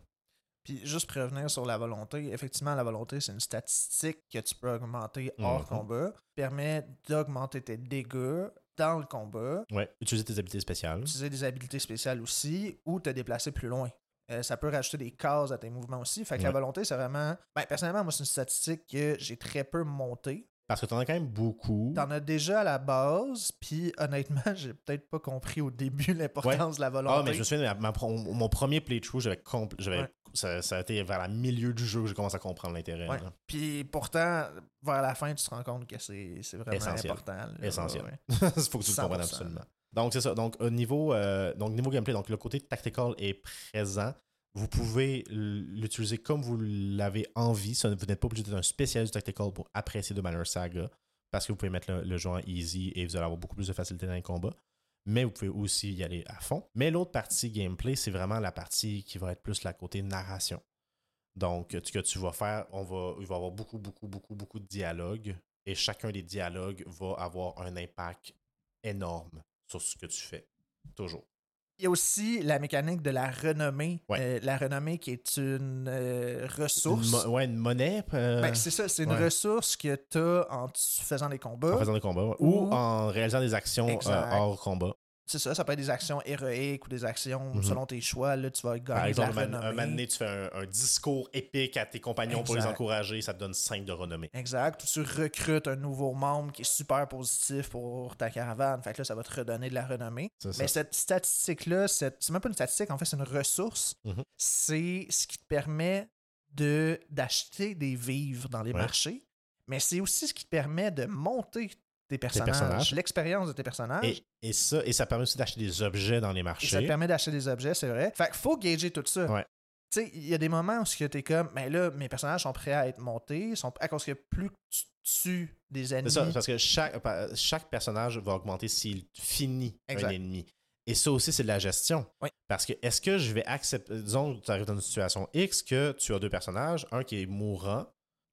Puis juste pour revenir sur la volonté, effectivement, la volonté, c'est une statistique que tu peux augmenter hors Mhm. combat. Permet d'augmenter tes dégâts dans le combat, Ouais, utiliser tes habilités spéciales. utiliser des habilités spéciales aussi, ou te déplacer plus loin. Euh, ça peut rajouter des cases à tes mouvements aussi. Fait que la volonté, c'est vraiment. Ben, personnellement, moi, c'est une statistique que j'ai très peu montée. Parce que t'en as quand même beaucoup. T'en as déjà à la base, puis honnêtement, j'ai peut-être pas compris au début l'importance de la volonté. Ah, mais je me souviens, ma- ma pro- mon premier playthrough, j'avais compl- j'avais Ouais. Ça, ça a été vers le milieu du jeu que j'ai commencé à comprendre l'intérêt. Ouais. Puis pourtant, vers la fin, tu te rends compte que c'est vraiment Essentiel. important. là. Essentiel. Ouais. Il faut que tu le comprennes 100%. absolument. Donc, c'est ça. Donc, au niveau, euh, donc, niveau gameplay, donc le côté tactical est présent. Vous pouvez l'utiliser comme vous l'avez envie. Vous n'êtes pas obligé d'être un spécialiste du tactical pour apprécier de Banner Saga. Parce que vous pouvez mettre le, le jeu en easy et vous allez avoir beaucoup plus de facilité dans les combats. Mais vous pouvez aussi y aller à fond. Mais l'autre partie gameplay, c'est vraiment la partie qui va être plus la côté narration. Donc, ce que tu vas faire, on va, il va y avoir beaucoup, beaucoup, beaucoup, beaucoup de dialogues. Et chacun des dialogues va avoir un impact énorme sur ce que tu fais. Toujours. Il y a aussi la mécanique de la renommée. Ouais. Euh, la renommée qui est une euh, Une, ressource. mo- ouais, une monnaie euh, Ben, c'est ça, c'est une ouais. ressource que tu as en faisant des combats. en faisant des combats ouais. ou Ou- en réalisant des actions hors combat. C'est ça, ça peut être des actions héroïques ou des actions Mhm. selon tes choix. Là, tu vas Par gagner de exemple, la un, un renommée. moment donné, tu fais un, un discours épique à tes compagnons pour les Exact. encourager, ça te donne 5 de renommée. Exact. Ou tu recrutes un nouveau membre qui est super positif pour ta caravane. Fait que là, ça va te redonner de la renommée. Mais cette statistique-là, c'est même pas une statistique, en fait, c'est une ressource. Mhm. C'est ce qui te permet de d'acheter des vivres dans les Ouais. marchés. Mais c'est aussi ce qui te permet de monter tes personnages, personnages. l'expérience de tes personnages. Et, et ça, et ça permet aussi d'acheter des objets dans les Et ça marchés. te permet d'acheter des objets, c'est vrai. Fait qu'il faut gager tout ça. Ouais. Tu sais, il y a des moments où tu es comme, mais là, mes personnages sont prêts à être montés, sont, à cause que plus tu tues des ennemis. C'est ça, parce que chaque, chaque personnage va augmenter s'il finit Exact. un ennemi. Et ça aussi, c'est de la gestion. Oui. Parce que est-ce que je vais accepter. Disons tu arrives dans une situation X que tu as deux personnages, un qui est mourant,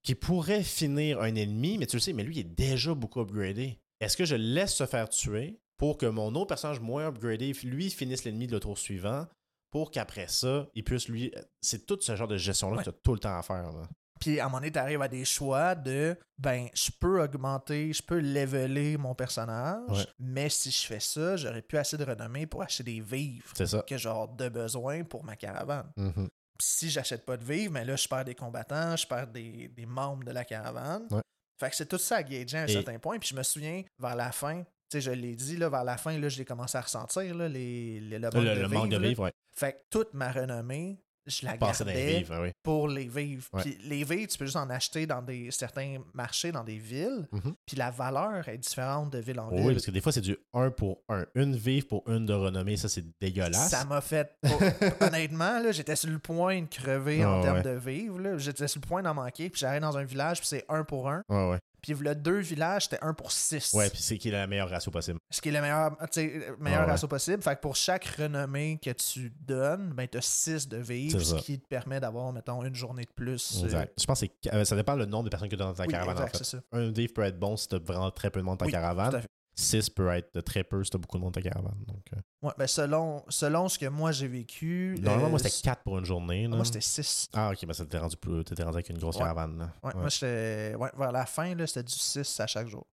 qui pourrait finir un ennemi, mais tu le sais, mais lui, il est déjà beaucoup upgradé. Est-ce que je le laisse se faire tuer pour que mon autre personnage moins upgradé, lui, finisse l'ennemi de le tour suivant, pour qu'après ça, il puisse lui. C'est tout ce genre de gestion-là Ouais. que tu as tout le temps à faire. là. Puis à un moment donné, tu arrives à des choix de ben, je peux augmenter, je peux leveler mon personnage, Ouais. mais si je fais ça, j'aurais plus assez de renommée pour acheter des vivres ça. que genre de besoin pour ma caravane. Mhm. Puis si j'achète pas de vivres, mais là, je perds des combattants, je perds des, des membres de la caravane. Ouais. Fait que c'est tout ça à gager à un Et- certain point. Puis je me souviens, vers la fin, tu sais, je l'ai dit, là, vers la fin, là, j'ai commencé à ressentir là, les, les- le manque Le, de le manque de vivres, là. vivres, ouais. Fait que toute ma renommée, je la Passer dans les gardais vivres, oui. pour les vivres. Ouais. Puis les vivres, tu peux juste en acheter dans des, certains marchés, dans des villes. Mhm. Puis la valeur est différente de ville en ville. Oui, parce que des fois, c'est du 1 pour 1. Une vive pour une de renommée, ça, c'est dégueulasse. Ça m'a fait. Honnêtement, j'étais sur le point de crever en Ah, termes ouais. de vivres. J'étais sur le point d'en manquer. Puis j'arrive dans un village, puis c'est un pour un. Ouais, ouais. Puis le deux villages, c'était un pour six. Ouais, puis c'est qui est la meilleure ratio possible. Ce qui est le meilleur, tu sais, le meilleur Ah, ouais. ratio possible. Fait que pour chaque renommée que tu donnes, ben, tu as 6 de vivres, C'est ce qui te permet d'avoir, mettons, une journée de plus. euh, Exact. Je pense que c'est- euh, ça dépend le nombre de personnes que tu as dans ta oui, caravane, exact, en fait. ça. Un vive peut être bon si tu as vraiment très peu de monde dans ta Oui, Tout à caravane. Fait. 6 peut être de très peu si tu as beaucoup de monde ta caravane. Donc, euh, Ouais, ben selon, selon ce que moi j'ai vécu. Normalement, euh, moi, c'était 4 pour une journée. là. Moi, c'était 6. Ah, ok, ben ça t'était rendu, plus- t'étais rendu avec une grosse Ouais. caravane. là. Ouais, Ouais. Moi, j'étais. Ouais, vers la fin, là, c'était du 6 à chaque jour.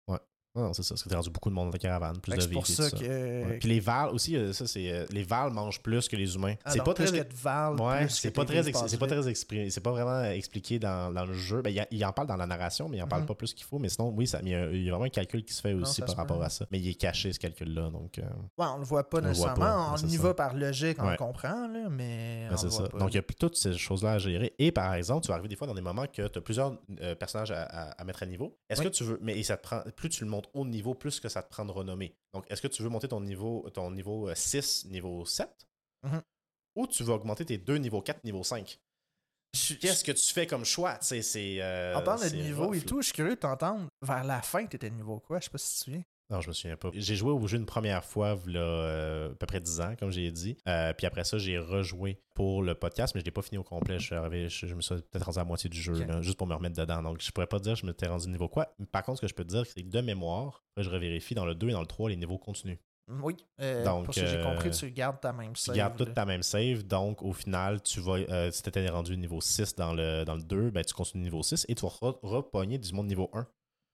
Non, non, c'est ça. Parce que t'es rendu beaucoup de monde dans ta caravane, plus de que C'est pour ça que. Ouais. Puis les Vals aussi, euh, ça, c'est. euh, les Vals mangent plus que les humains. Ah, c'est pas très. Ouais, c'est pas très, c'est pas très exprimé, c'est pas vraiment expliqué dans, dans le jeu. Ben, il, y a- il en parle dans la narration, mais il en parle Mhm. pas plus qu'il faut. Mais sinon, oui, ça, il, y a, il y a vraiment un calcul qui se fait aussi par rapport à ça. Mais il est caché ce calcul-là, donc. euh, Ouais, on le voit pas On le voit nécessairement. pas, on y ça. va par logique, on Ouais. le comprend, là, mais. ben, c'est ça. pas. Donc il y a toutes ces choses-là à gérer. Et par exemple, tu vas arriver des fois dans des moments que tu as plusieurs personnages à, mettre à niveau. Est-ce que tu veux. Mais ça te prend, plus tu le montes haut niveau, plus que ça te prend de renommée. Donc est-ce que tu veux monter ton niveau, ton niveau euh, 6, niveau 7 Mhm. Ou tu veux augmenter tes deux niveaux 4, niveau 5 Je- Qu'est-ce que tu fais comme choix? Tu c'est. euh, En parlant de niveau rough, et tout, je suis curieux de t'entendre. Vers la fin, t'étais niveau quoi? Je sais pas si tu te souviens. Non, je me souviens pas. J'ai joué au jeu une première fois, il à peu près 10 ans, comme j'ai dit. Euh, puis après ça, j'ai rejoué pour le podcast, mais je l'ai pas fini au complet. Je, suis arrivé- je, je me suis peut-être rendu à la moitié du jeu, là, juste pour me remettre dedans. Donc, je pourrais pas dire que je m'étais rendu niveau quoi. Par contre, ce que je peux te dire, c'est que de mémoire, après, je revérifie dans le 2 et dans le 3, les niveaux continuent. Oui. Euh, Donc, pour ce que j'ai euh, compris, tu gardes ta même Tu save. gardes toute là. ta même save, donc au final, tu vas, euh, si tu étais rendu niveau 6 dans le, dans le 2, ben, tu continues niveau 6 et tu vas re- repogner du monde niveau 1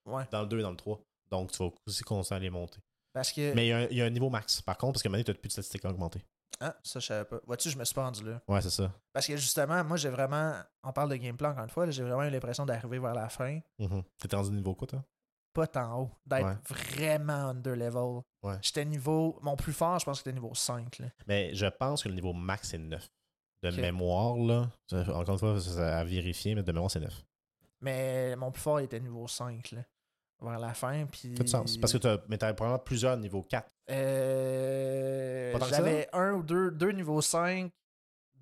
Ouais. dans le 2 et dans le 3. Donc, tu vas aussi à les monter. Parce que. Mais il y a un- il y, a un niveau max, par contre, parce que maintenant, tu n'as plus de statistiques à augmenter. Ah, ça, je savais pas. Vois-tu, je me suis pas rendu là. Ouais, c'est ça. Parce que justement, moi, j'ai vraiment. On parle de gameplay encore une fois, j'ai vraiment eu l'impression d'arriver vers la fin. Mhm. T'étais rendu niveau quoi, toi? Pas tant haut. D'être Ouais. vraiment under level. Ouais. J'étais niveau. Mon plus fort, je pense que c'était niveau 5. Là. Mais je pense que le niveau max, c'est 9. De mémoire, là. Encore une fois, c'est à vérifier, mais de mémoire, c'est 9. Mais mon plus fort il était niveau 5. Là, vers la fin. Puis. Tout sens. Parce que t'as, mais t'avais probablement plusieurs niveaux 4. Euh? J'avais un ou deux, deux niveau 5,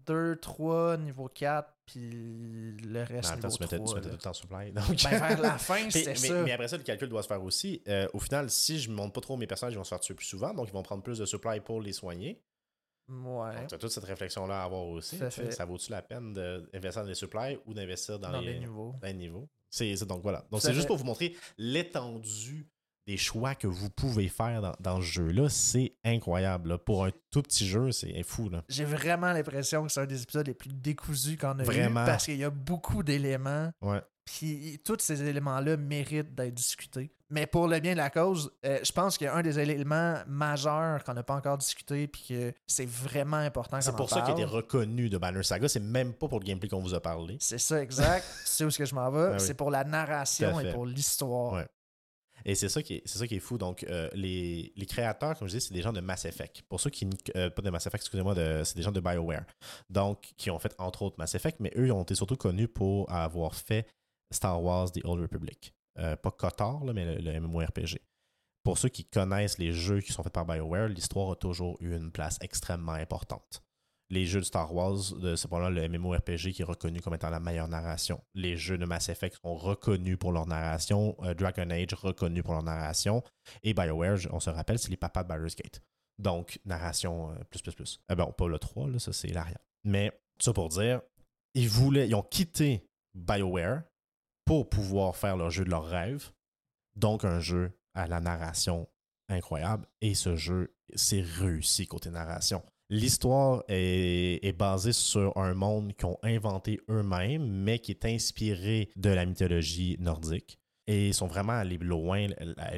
deux, trois niveau 4, puis le reste niveau tu mettais, 3. tu mettais là. tout le temps supply. Donc... Ben, vers la fin, mais, ça. mais après ça, le calcul doit se faire aussi. Euh, au final, si je monte pas trop mes personnages, ils vont se faire tuer plus souvent, donc ils vont prendre plus de supply pour les soigner. Ouais. Donc, tu as toute cette réflexion-là à avoir aussi. Ça vaut-tu la peine d'investir dans les supplies ou d'investir dans, dans les, niveaux. dans les niveaux? Donc voilà. Donc c'est juste pour vous montrer l'étendue des choix que vous pouvez faire dans, dans ce jeu-là. C'est incroyable. là. Pour un tout petit jeu, c'est fou. J'ai vraiment l'impression que c'est un des épisodes les plus décousus qu'on a Vraiment. eu parce qu'il y a beaucoup d'éléments. Ouais. Puis tous ces éléments-là méritent d'être discutés. Mais pour le bien de la cause, euh, je pense qu'il y a un des éléments majeurs qu'on n'a pas encore discuté puis que c'est vraiment important C'est pour ça qu'il été reconnu de Banner Saga. C'est même pas pour le gameplay qu'on vous a parlé. C'est ça, exact. c'est où est-ce que je m'en vais? Oui. C'est pour la narration et pour l'histoire. Ouais. Et c'est ça qui est, c'est ça qui est fou. Donc, euh, les, les créateurs, comme je dis, c'est des gens de Mass Effect. Pour ceux qui. ne- euh, pas de Mass Effect, excusez-moi, de- c'est des gens de BioWare. Donc, qui ont fait entre autres Mass Effect, mais eux, ils ont été surtout connus pour avoir fait Star Wars The Old Republic. Euh, pas là, mais le, MMORPG. Pour ceux qui connaissent les jeux qui sont faits par BioWare, l'histoire a toujours eu une place extrêmement importante. Les jeux de Star Wars, de- c'est probablement le MMORPG qui est reconnu comme étant la meilleure narration. Les jeux de Mass Effect sont reconnus pour leur narration. Euh, Dragon Age reconnu pour leur narration. Et BioWare, on se rappelle, c'est les papas de Baldur's Gate. Donc, narration euh, plus, plus, plus. Bon, pas le 3, là, ça c'est l'arrière. Mais, ça pour dire, ils voulaient, ils ont quitté BioWare pour pouvoir faire leur jeu de leur rêve. Donc, un jeu à la narration incroyable. Et ce jeu, c'est réussi côté narration. L'histoire est, basée sur un monde qu'ils ont inventé eux-mêmes, mais qui est inspiré de la mythologie nordique. Et ils sont vraiment allés loin,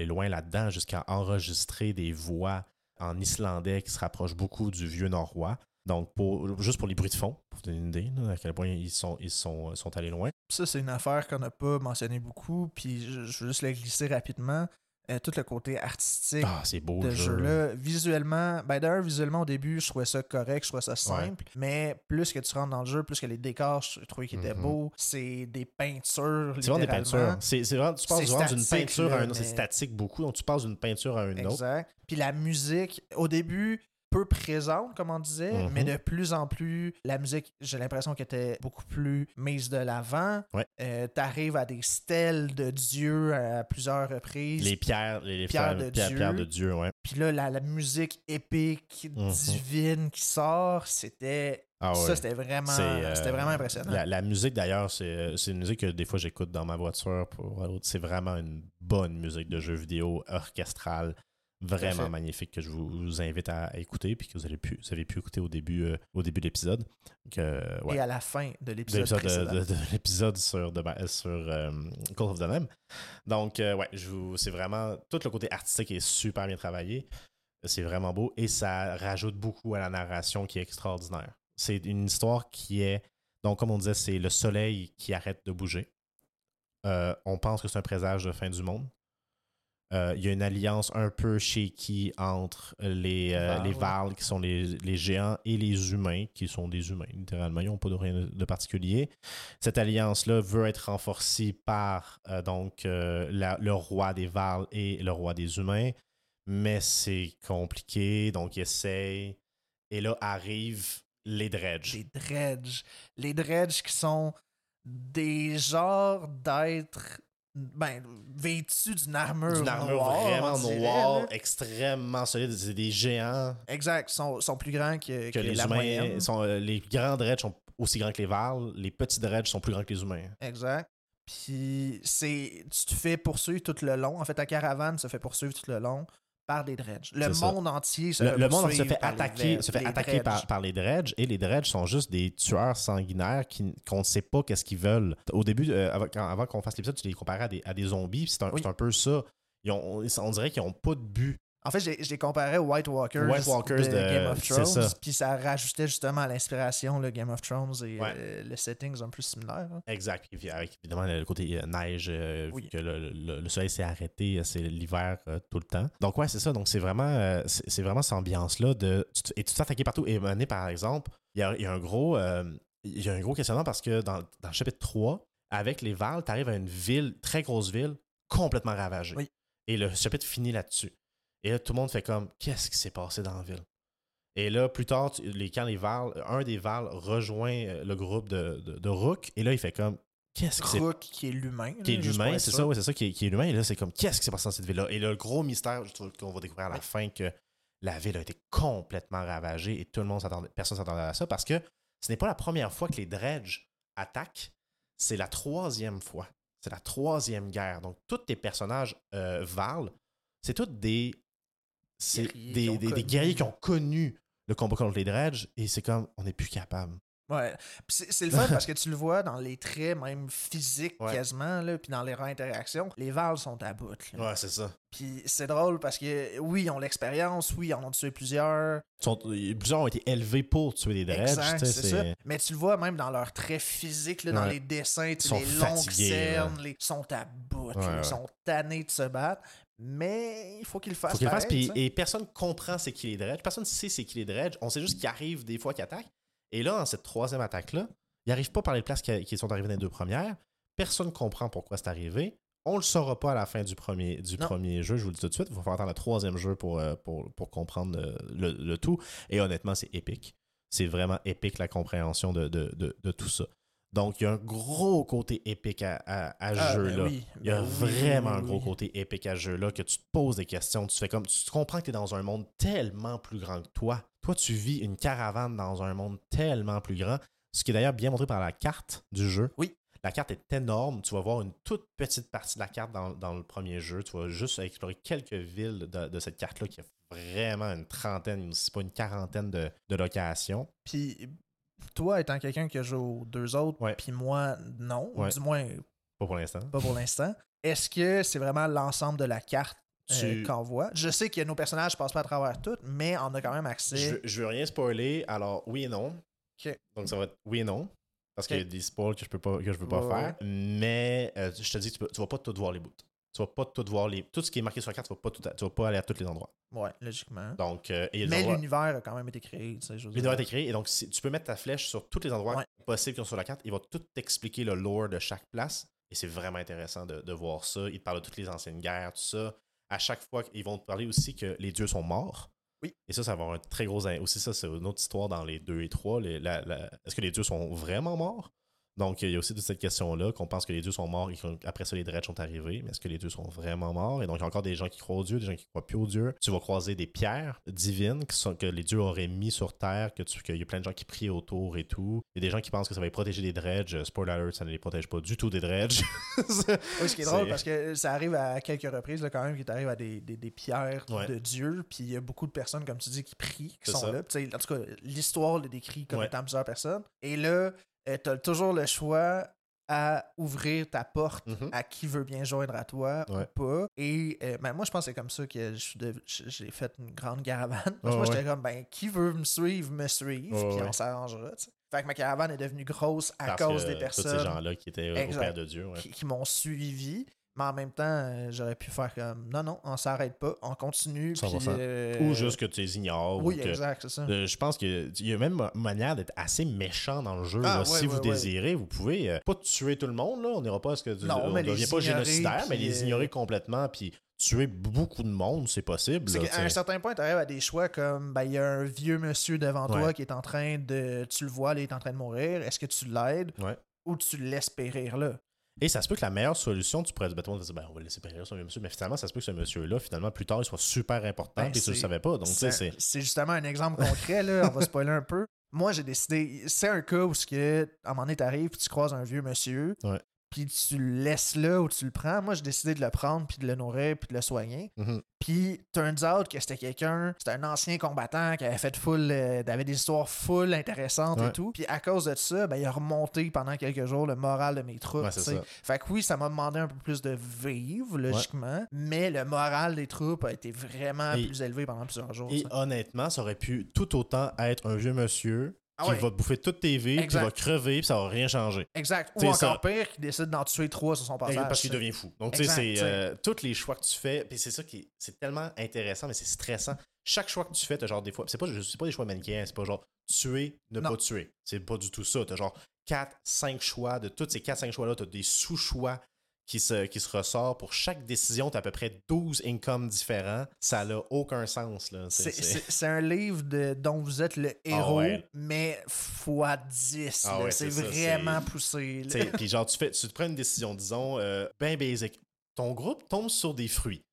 loin là-dedans jusqu'à enregistrer des voix en islandais qui se rapprochent beaucoup du vieux norrois. Donc, pour, juste pour les bruits de fond, pour vous donner une idée là, à quel point ils sont, ils sont, sont allés loin. Ça, c'est une affaire qu'on n'a pas mentionné beaucoup. Puis je, je veux juste le glisser rapidement. Euh, tout le côté artistique Ah, beau de jeu. jeu-là. Visuellement, ben d'ailleurs, visuellement au début, je trouvais ça correct, je trouvais ça simple. Mais plus que tu rentres dans le jeu, plus que les décors, je trouvais qu'ils étaient Mhm. beaux. C'est des peintures. C'est vraiment des peintures. C'est, c'est vraiment, tu passes d'une peinture à là, une autre. C'est statique beaucoup. Donc, tu passes d'une peinture à une autre. Exact. Puis la musique, au début, peu présente, comme on disait, Mhm. mais de plus en plus, la musique, j'ai l'impression qu'elle était beaucoup plus mise de l'avant. Ouais. Euh, T'arrives à des stèles de dieux à plusieurs reprises. Les pierres, les, les Pierres de pierres, Dieu. pierres de Dieu, ouais. Puis là, la, la musique épique, Mhm. divine qui sort, c'était. Ah ouais. Ça, c'était vraiment, euh, c'était vraiment impressionnant. La, la musique, d'ailleurs, c'est, c'est une musique que des fois j'écoute dans ma voiture. Pour, c'est vraiment une bonne musique de jeu vidéo orchestrale, vraiment magnifique que je vous, vous invite à, écouter puis que vous, avez pu, vous avez pu écouter au début, euh, au début de l'épisode. Ouais. Et à la fin de de l'épisode précédent. de, de- de l'épisode sur, de, sur euh, Call of the Lamb. Donc, euh, ouais, je vous- c'est vraiment. Tout le côté artistique est super bien travaillé. C'est vraiment beau et ça rajoute beaucoup à la narration qui est extraordinaire. C'est une histoire qui est. Donc, comme on disait, c'est le soleil qui arrête de bouger. Euh, on pense que c'est un présage de fin du monde. Euh, Il y a une alliance un peu shaky entre les, euh, les Varl, qui sont les, les géants, et les humains, qui sont des humains, littéralement. Ils n'ont pas de rien de particulier. Cette alliance-là veut être renforcée par euh, donc, la- le roi des Varl et le roi des humains, mais c'est compliqué, donc ils essayent. Et là arrivent les Dredge. Les dredges. Les dredges qui sont des genres d'êtres ben, vêtus d'une armure, Une armure noire, vraiment noire, extrêmement solide. C'est des géants Exact, sont, sont plus grands que, que que les la humains moyenne. sont. euh, les grands dredge sont aussi grands que les Varl, les petits dredge sont plus grands que les humains. Exact. Puis c'est tu te fais poursuivre tout le long. En fait, ta caravane se fait poursuivre tout le long par des dredges. Le ça. monde entier se Le, fait le monde se poursuivre fait par les attaquer, ve- se fait les attaquer par, dredges. par les dredge et les dredge sont juste des tueurs sanguinaires qui, qu'on ne sait pas qu'est-ce qu'ils veulent. Au début, euh, avant, qu'on fasse l'épisode, tu les comparais à des, à des zombies, c'est un, Oui. c'est un peu ça. Ils ont- on dirait qu'ils n'ont pas de but En fait, j'ai- je les comparais aux White Walkers, White Walkers de, de- Game of Thrones. Puis ça rajoutait justement à l'inspiration, le Game of Thrones et Ouais. euh, le setting un peu similaire. hein. Exact. Puis avec évidemment le côté euh, neige, euh, Oui. vu que le, le- le soleil s'est arrêté, euh, c'est l'hiver euh, tout le temps. Donc ouais, c'est ça. Donc c'est vraiment, c'est vraiment cette ambiance-là de. et tu attaquer partout. Et Mané, par exemple, il y a, il y a un gros. il y a un gros questionnement parce que dans, dans le chapitre 3, avec les Vals, tu arrives à une ville, très grosse ville, complètement ravagée. Oui. Et le chapitre finit là-dessus. Et là, tout le monde fait comme qu'est-ce qui s'est passé dans la ville? Et là, plus tard, tu- les, quand les Vals, un des Vals rejoint euh, le groupe de, de, de Rook, et là, il fait comme qu'est-ce qui s'est Rook, qui est l'humain. qui est l'humain, c'est ça, ouais, c'est ça qui est, qui est l'humain. Et là, c'est comme qu'est-ce qui s'est passé dans cette ville-là? Et là, le gros mystère je trouve, qu'on va découvrir à la Ouais. fin que la ville a été complètement ravagée et tout le monde s'attendait, personne s'attendait à ça parce que ce n'est pas la première fois que les dredges attaquent, c'est la troisième fois. C'est la troisième guerre. Donc, tous tes personnages euh, Val, c'est tous des, c'est des, des- des guerriers qui ont connu le combat contre les dredges et c'est comme on n'est plus capable. Ouais. C'est le fun parce que tu le vois dans les traits, même physiques Ouais. quasiment, là, puis dans les interactions, les Vals sont à bout. là. Ouais, c'est ça. Puis c'est drôle parce que oui, ils ont l'expérience, oui, ils en ont tué plusieurs. Sont- plusieurs ont été élevés pour tuer les dredges. C'est ça. Mais tu le vois même dans leurs traits physiques, là, dans les dessins, Ils les longues cernes, les... ils sont à bout, ils sont tannés de se battre. Mais il faut le qu'il le fasse, et personne comprend c'est qui les dredges. Personne ne sait c'est qui les dredges. On sait juste qu'ils arrivent des fois qu'ils attaquent. Et là, dans cette troisième attaque-là, ils n'arrivent pas par les places qui, qui sont arrivées dans les deux premières. Personne ne comprend pourquoi c'est arrivé. On ne le saura pas à la fin du premier, du Non. premier jeu, je vous le dis tout de suite. Il va falloir attendre le troisième jeu pour, euh, pour, pour comprendre euh, le, le tout. Et honnêtement, c'est épique. C'est vraiment épique la compréhension de, de, de- de tout ça. Donc, il y a un gros côté épique à, à, Ah, ben jeu-là. oui, Il y a ben vraiment oui, un gros oui. côté épique à ce jeu-là que tu te poses des questions. Tu fais comme. Tu comprends que tu es dans un monde tellement plus grand que toi. Toi, tu vis une caravane dans un monde tellement plus grand. Ce qui est d'ailleurs bien montré par la carte du jeu. Oui. La carte est énorme. Tu vas voir une toute petite partie de la carte dans, dans le premier jeu. Tu vas juste explorer quelques villes de, de cette carte-là qui a vraiment une trentaine, si pas une quarantaine de, de locations. Puis toi, étant quelqu'un qui a joué aux deux autres, puis moi, non, ou du moins Pas pour l'instant. pas pour l'instant, est-ce que c'est vraiment l'ensemble de la carte euh, qu'on voit? Je sais que nos personnages passent pas à travers tout, mais on a quand même accès. Je, veux- je veux rien spoiler, alors oui et non. Ok. Donc ça va être oui et non. Parce qu'il y a des spoils que je peux pas que je veux pas Ouais, faire. Mais euh, je te dis, tu, peux- tu vas pas tout voir les bouts. Tu vas pas tout voir les. Tout ce qui est marqué sur la carte, tu vas pas, tout, tu vas pas aller à tous les endroits. Ouais, logiquement. Donc, euh, et a Mais l'univers a quand même été créé. tu sais, L'univers dire. est créé. Et donc, si- tu peux mettre ta flèche sur tous les endroits Ouais. possibles qui sont sur la carte. Il va tout t'expliquer le lore de chaque place. Et c'est vraiment intéressant de, de voir ça. Il te parle de toutes les anciennes guerres, tout ça. À chaque fois, ils vont te parler aussi que les dieux sont morts. Oui. Et ça, ça va avoir un très gros. Aussi, ça, c'est une autre histoire dans les 2 et 3. Les- la- la- Est-ce que les dieux sont vraiment morts? Donc, il y a aussi toute cette question-là, qu'on pense que les dieux sont morts et qu'après ça, les dredges sont arrivés. Mais est-ce que les dieux sont vraiment morts? Et donc, il y a encore des gens qui croient aux dieux, des gens qui croient plus aux dieux. Tu vas croiser des pierres divines qui sont, que les dieux auraient mis sur Terre, que tu- qu'il y a plein de gens qui prient autour et tout. Il y a des gens qui pensent que ça va les protéger des dredges. Spoiler alert, ça ne les protège pas du tout des dredges. Oui, ce qui est drôle parce que ça arrive à quelques reprises là, quand même, qui t'arrive à des, des, des pierres Ouais. de Dieu, puis il y a beaucoup de personnes, comme tu dis, qui prient, qui C'est sont ça. là. Puis, en tout cas, l'histoire le décrit comme Ouais. étant plusieurs personnes. Et là, tu as toujours le choix à ouvrir ta porte Mhm. à qui veut bien joindre à toi Ouais. ou pas. Et euh, ben, moi, je pense que c'est comme ça que j'ai fait une grande caravane. Parce que Ouais, moi, ouais. j'étais comme, ben, qui veut me suivre, me suive, Ouais, puis ouais. on s'arrangera. Fait que ma caravane est devenue grosse à Parce cause que des Tous personnes ces gens-là qui étaient au Exact. Père de Dieu. qui, qui m'ont suivi. Mais en même temps, euh, j'aurais pu faire comme non, non, on s'arrête pas, on continue. puis, 100%. euh, Ou juste que tu les ignores. Oui, ou que- exact, c'est ça. Euh, je pense qu'il y a même manière d'être assez méchant dans le jeu. Ah, là. ouais, si ouais, vous ouais. désirez, vous pouvez euh, pas tuer tout le monde. Là. On n'ira pas à ce que Non, on ne devient pas génocidaire, mais les ignorer complètement puis tuer beaucoup de monde, c'est possible. C'est là, qu'à un certain point, tu arrives à des choix comme ben, il y a un vieux monsieur devant toi qui est en train de. Tu le vois, là, il est en train de mourir. Est-ce que tu l'aides? Ou tu le laisses périr là? Et ça se peut que la meilleure solution, tu pourrais dire, ben, le ben, on va le laisser périr ce monsieur, mais finalement, ça se peut que ce monsieur-là, finalement, plus tard, il soit super important Ben, et tu le c'est- savais pas. Donc, C'est c'est. justement un exemple concret, là. on va spoiler un peu. Moi, j'ai décidé. C'est un cas où, ce que, à un moment donné, t'arrives puis tu croises un vieux monsieur. Ouais. Puis tu le laisses là ou tu le prends. Moi, j'ai décidé de le prendre, puis de le nourrir, puis de le soigner. Mhm. Puis, turns out que c'était quelqu'un, c'était un ancien combattant qui avait fait full, euh, avait des histoires full intéressantes Ouais. et tout. Puis, à cause de ça, ben, il a remonté pendant quelques jours le moral de mes troupes. Ouais, ça. Fait que oui, ça m'a demandé un peu plus de vivre, logiquement, mais le moral des troupes a été vraiment Et- plus élevé pendant plusieurs jours. Et honnêtement, ça aurait pu tout autant être un vieux monsieur Ah qui ouais. va te bouffer toutes tes vies, puis va crever, puis ça va rien changer. Exact. Ou T'sais, encore ça- pire, qui décide d'en tuer trois sur son passage. Parce qu'il devient fou. Donc, tu sais, c'est euh, tous les choix que tu fais, puis c'est ça qui est, c'est tellement intéressant, mais c'est stressant. Chaque choix que tu fais, t'as genre des fois, c'est pas, c'est pas des choix manichéens, c'est pas genre tuer, ne Non. pas tuer. C'est pas du tout ça. T'as genre 4, 5 choix. De tous ces 4, 5 choix-là, t'as des sous-choix qui se, qui se ressortent. Pour chaque décision, t'as à peu près 12 incomes différents. Ça n'a aucun sens. C'est- un livre de, dont vous êtes le héros, ouais. mais fois 10. Ah ouais, c'est ça, vraiment poussé. Tu Puis genre, tu, fais, tu te prends une décision, disons, euh, ben basic. Ton groupe tombe sur des fruits.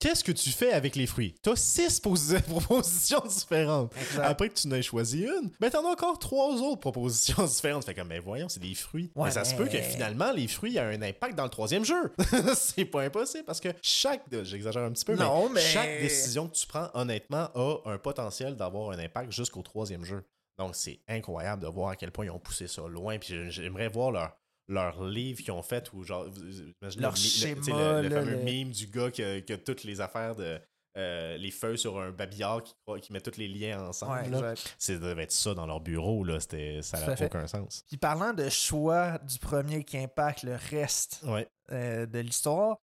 Qu'est-ce que tu fais avec les fruits? T'as six posi- propositions différentes. Exact. Après que tu n'aies choisi une, ben t'en as encore trois autres propositions différentes. Fait comme, ben voyons, c'est des fruits. Ouais, mais ça se peut que mais- finalement, les fruits aient un impact dans le troisième jeu. c'est pas impossible parce que chaque, j'exagère un petit peu, Non, mais- chaque décision que tu prends, honnêtement, a un potentiel d'avoir un impact jusqu'au troisième jeu. Donc, c'est incroyable de voir à quel point ils ont poussé ça loin. Puis j'ai- j'aimerais voir leur, leur livre qu'ils ont fait où, genre, vous- vous- imaginez Leur le, le- schéma, le, le là, fameux le- meme du gars qui a, qui a toutes les affaires de. euh, les feuilles sur un babillard qui, met tous les liens ensemble. Ouais. C'est- devait être ça dans leur bureau. Là. C'était- Ça n'a aucun sens. Puis parlant de choix du premier qui impacte le reste Ouais. euh, de l'histoire,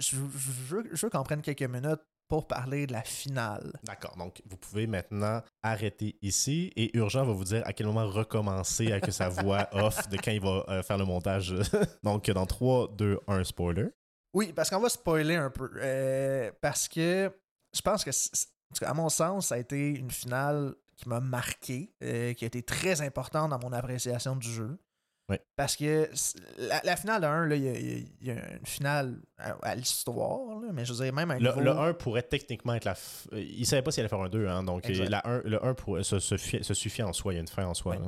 je, je veux, je veux qu'on prenne quelques minutes pour parler de la finale. D'accord. Donc, vous pouvez maintenant arrêter ici et Urgent va vous dire à quel moment recommencer avec sa voix off de quand il va euh, faire le montage. Donc, dans 3, 2, 1, spoiler. Oui, parce qu'on va spoiler un peu. euh, parce que je pense que, à mon sens, ça a été une finale qui m'a marqué, euh, qui a été très importante dans mon appréciation du jeu. Oui. Parce que la, la finale de 1, là, il y, y a- une finale à, à l'histoire, mais je veux dire, même à Le, niveau... le 1 pourrait techniquement être la. f- euh, Il savait pas s'il allait faire un 2, hein, donc euh, la 1, le 1 pourrait- se, se fi- se suffit en soi. Il y a une fin en soi. Oui.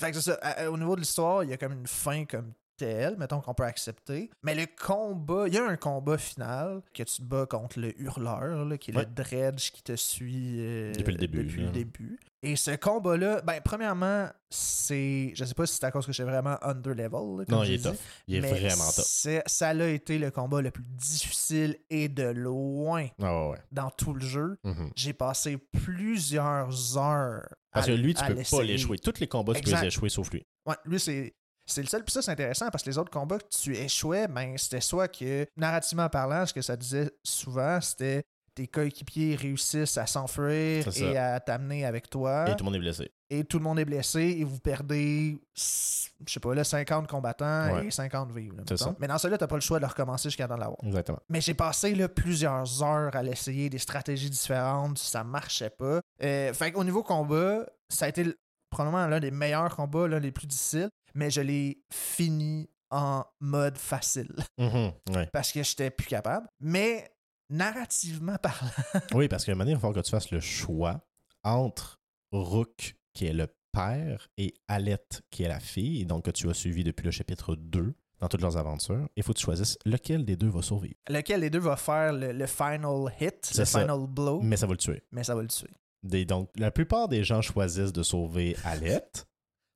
Fait que ça. à- au niveau de l'histoire, il y a comme une fin comme telle, mettons qu'on peut accepter. Mais le combat, il y a un combat final que tu te bats contre le hurleur, là, qui est Ouais. le dredge qui te suit euh, Depuis le début, Depuis le début. Et ce combat-là, ben, premièrement, c'est. Je sais pas si c'est à cause que j'étais vraiment under level. là, comme Non, il est dit, tough. Il est vraiment top. c'est- Ça a été le combat le plus difficile et de loin Ah ouais, dans tout le jeu. Mhm. J'ai passé plusieurs heures. Parce à- que lui, tu peux pas l'échouer. Tous les combats, tu peux les échouer sauf lui. Ouais, lui, c'est. C'est le seul. Puis ça, c'est intéressant parce que les autres combats que tu échouais, ben, c'était soit que, narrativement parlant, ce que ça disait souvent, c'était tes coéquipiers réussissent à s'enfuir et à t'amener avec toi. Et tout le monde est blessé. Et tout le monde est blessé et vous perdez, je sais pas, là, 50 combattants Ouais. et 50 vivres. là, ça. Mais dans celui-là, t'as pas le choix de recommencer jusqu'à de l'avoir. Exactement. Mais j'ai passé là, plusieurs heures à l'essayer, des stratégies différentes, ça marchait pas. Euh, fait qu'au niveau combat, ça a été probablement l'un des meilleurs combats, l'un des plus difficiles, mais je l'ai fini en mode facile Mhm. Ouais. parce que j'étais plus capable. Mais narrativement parlant, Oui, parce qu'à un moment donné, il va falloir que tu fasses le choix entre Rook, qui est le père, et Alette, qui est la fille, donc que tu as suivi depuis le chapitre 2 dans toutes leurs aventures. Il faut que tu choisisses lequel des deux va survivre. lequel des deux va faire le, le final hit, C'est le ça. final blow, Mais ça va le tuer. mais ça va le tuer. Des- donc, la plupart des gens choisissent de sauver Alette.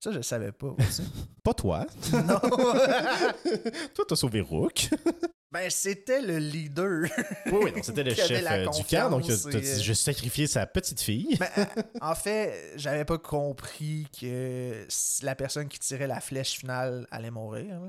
Ça, je savais pas. aussi. Pas toi. non! toi, t'as sauvé Rook. ben, c'était le leader. oui, oui, donc c'était le chef euh, du camp. Donc, t'as dit, euh, je sacrifié sa petite fille. Ben, euh, en fait, j'avais pas compris que la personne qui tirait la flèche finale allait mourir.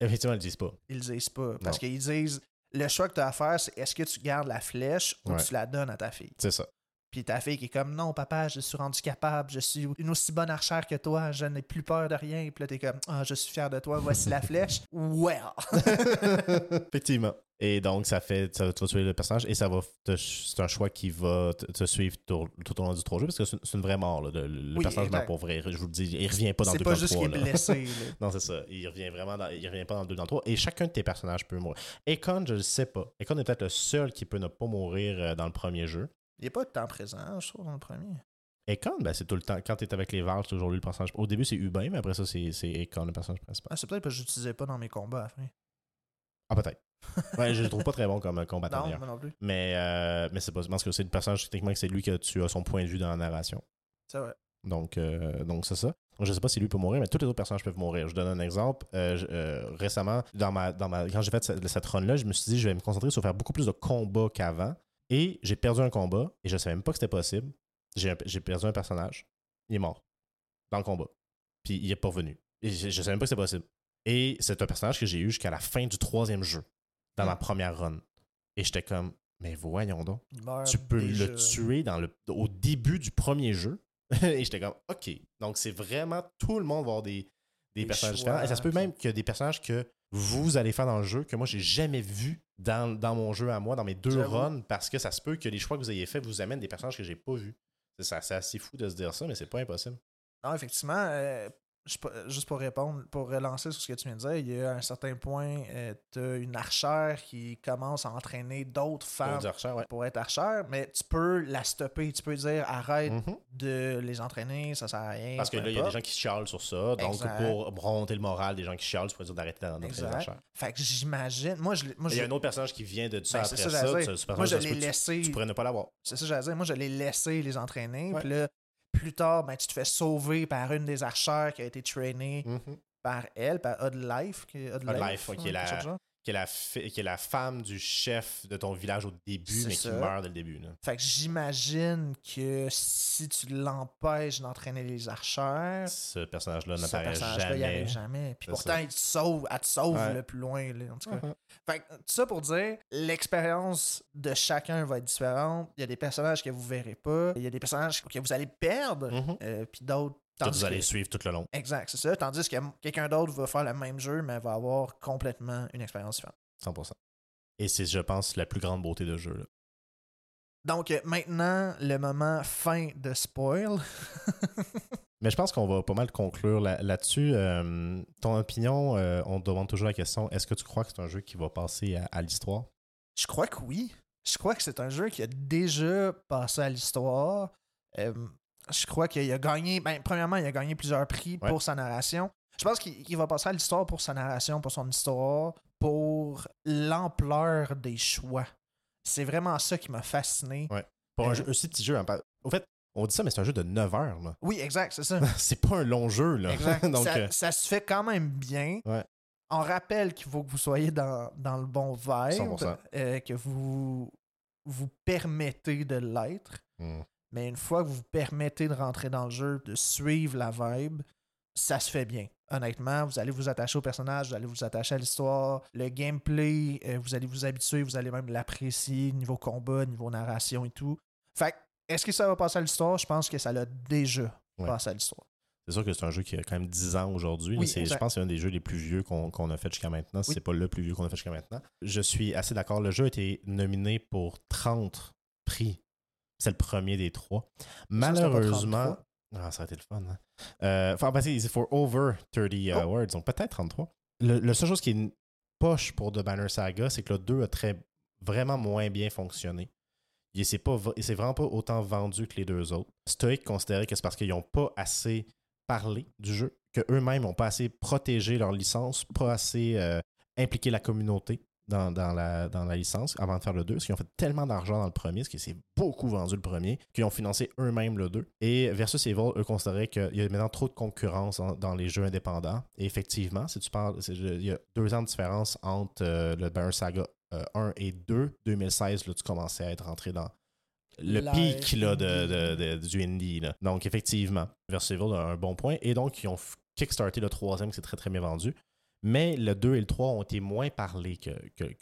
Effectivement, ils le disent pas. Ils le disent pas. Parce Non. qu'ils disent le choix que tu as à faire, c'est est-ce que tu gardes la flèche ou Ouais. tu la donnes à ta fille? C'est ça. Puis ta fille qui est comme non, papa, je suis rendu capable, je suis une aussi bonne archère que toi, je n'ai plus peur de rien. Puis là, t'es comme ah, je suis fier de toi, voici la flèche. Well! Effectivement. Et donc, ça fait, ça va vas tuer le personnage et ça va, te- c'est un choix qui va te, te suivre tout, tout au long du trois jeux parce que c'est une, c'est vraie mort. là. Le, le Oui, personnage meurt pour vrai. Je vous le dis, il revient pas dans le C'est 2 pas dans le juste 3. qu'il est blessé. là. Non, c'est ça. Il revient vraiment dans, il revient pas dans le 2 dans le 3. Et chacun de tes personnages peut mourir. Econ, je le sais pas. Econ est peut-être le seul qui peut ne pas mourir euh, dans le premier jeu. Il est pas tant présent, je trouve, dans le premier. Akon, ben c'est tout le temps. Quand t'es avec les Vars, c'est toujours lui le personnage. Au début, c'est Hubin, mais après ça, c'est c'est Akon, le personnage principal. Ah, c'est peut-être parce que je l'utilisais pas dans mes combats fin. Ah, peut-être. ouais, je le trouve pas très bon comme combattant Non, moi non plus. Mais, euh, mais c'est pas. Je pense que c'est le personnage, techniquement, que c'est lui que tu as son point de vue dans la narration. C'est vrai. Donc, euh, donc c'est ça. Je sais pas si lui peut mourir, mais tous les autres personnages peuvent mourir. Je donne un exemple. Euh, je- euh, récemment, dans ma, dans ma, quand j'ai fait cette, cette run-là, je me suis dit, je vais me concentrer sur faire beaucoup plus de combats qu'avant. Et j'ai perdu un combat, et je savais même pas que c'était possible. J'ai perdu un personnage. Il est mort. Dans le combat. Puis il est pas revenu. Et je, je savais même pas que c'était possible. Et c'est un personnage que j'ai eu jusqu'à la fin du troisième jeu, dans ma première run. Et j'étais comme, mais voyons donc meurt tu peux le tuer dans le, au début du premier jeu. et j'étais comme, OK. Donc, c'est vraiment tout le monde va avoir des, des Des personnages choix, différents. Et ça se peut même qu'il y a des personnages que vous allez faire dans le jeu que moi, j'ai jamais vu dans, dans mon jeu à moi, dans mes deux runs, parce que ça se peut que les choix que vous ayez faits vous amènent des personnages que j'ai pas vus. C'est assez fou de se dire ça, mais c'est pas impossible. Non, effectivement, euh, juste pour répondre, pour relancer sur ce que tu viens de dire, il y a un certain point, tu as une archère qui commence à entraîner d'autres femmes ouais. pour être archère, mais tu peux la stopper. Tu peux dire arrête Mhm. de les entraîner, ça sert à rien. Parce que là, il y a des gens qui chialent sur ça. Donc, Exact. pour remonter le moral des gens qui chialent, tu pourrais dire d'arrêter d'en- d'entraîner les archères. Fait que j'imagine. Moi, je, moi, Il y a un autre personnage qui vient de ça Ben, après ça, ça. dire. ce moi, je ça l'ai tu- laissé. Tu pourrais ne pas l'avoir. C'est ça, j'allais dire. Moi, je l'ai laissé les entraîner. Puis là, plus tard, ben, tu te fais sauver par une des archères qui a été trainée Mhm. par elle, par Odd Life. Qui, Odd Odd Life, ouais, qui est la-. Qui est, la fi- qui est la femme du chef de ton village au début, mais qui meurt dès le début. Là. Fait que j'imagine que si tu l'empêches d'entraîner les archères, Ce personnage-là ce n'apparaît personnage-là, il jamais. arrive jamais. Puis pourtant, ça. il te sauve, elle te sauve Ouais. le plus loin. là, en tout cas. Mhm. Fait que, tout ça pour dire, l'expérience de chacun va être différente. Il y a des personnages que vous verrez pas. Il y a des personnages que vous allez perdre. Mhm. euh, puis d'autres. Tandis vous allez suivre tout le long. Exact, c'est ça. Tandis que quelqu'un d'autre va faire le même jeu, mais va avoir complètement une expérience différente. 100%. Et c'est, je pense, la plus grande beauté de jeu. Là. Donc euh, maintenant, le moment fin de spoil. Mais je pense qu'on va pas mal conclure là- là-dessus. Euh, ton opinion, euh, on te demande toujours la question est-ce que tu crois que c'est un jeu qui va passer à, à l'histoire? Je crois que oui. Je crois que c'est un jeu qui a déjà passé à l'histoire. Euh, je crois qu'il a gagné. Ben, premièrement, il a gagné plusieurs prix Ouais. pour sa narration. Je pense qu'il va passer à l'histoire pour sa narration, pour son histoire, pour l'ampleur des choix. C'est vraiment ça qui m'a fasciné. Ouais. Pour un, Euh, jeu, un si petit jeu. hein, Au fait, on dit ça, mais c'est un jeu de 9 heures. là. Oui, exact, c'est ça. c'est pas un long jeu. Là. Exact. Donc, ça, euh, ça se fait quand même bien. Ouais. On rappelle qu'il faut que vous soyez dans, dans le bon vibe, 100%. euh, que vous vous permettez de l'être. hmm. Mais une fois que vous vous permettez de rentrer dans le jeu, de suivre la vibe, ça se fait bien. Honnêtement, vous allez vous attacher au personnage, vous allez vous attacher à l'histoire. Le gameplay, euh, vous allez vous habituer, vous allez même l'apprécier, niveau combat, niveau narration et tout. Fait que, est-ce que ça va passer à l'histoire? Je pense que ça l'a déjà Ouais. passé à l'histoire. C'est sûr que c'est un jeu qui a quand même 10 ans aujourd'hui. Oui, je pense que c'est un des jeux les plus vieux qu'on a fait jusqu'à maintenant. Si Oui. c'est pas le plus vieux qu'on a fait jusqu'à maintenant. Je suis assez d'accord. Le jeu a été nominé pour 30 prix. C'est le premier des trois. Malheureusement. 33. Ah, ça a été le fun. Hein? Euh, enfin, ben, c'est for over 30 Oh. awards. Donc peut-être 33. Le, le seule chose qui est poche pour The Banner Saga, c'est que le 2 a très, vraiment moins bien fonctionné. Il s'est vraiment pas autant vendu que les deux autres. Stoic considérait que c'est parce qu'ils n'ont pas assez parlé du jeu, qu'eux-mêmes n'ont pas assez protégé leur licence, pas assez euh, impliqué la communauté dans, dans la, dans la licence avant de faire le 2, parce qu'ils ont fait tellement d'argent dans le premier, parce que c'est beaucoup vendu le premier, qu'ils ont financé eux-mêmes le 2. Et Versus Evil, eux, considéraient qu'il y a maintenant trop de concurrence en- dans les jeux indépendants. Et effectivement, si tu parles, c'est- il y a deux ans de différence entre euh, le Banner Saga euh, 1 et 2. 2016, là, tu commençais à être rentré dans le pic là, de, indie. de- de- du indie. là. Donc, effectivement, Versus Evil a un bon point. Et donc, ils ont kickstarté le troisième, qui s'est très, très bien vendu. Mais le 2 et le 3 ont été moins parlés que,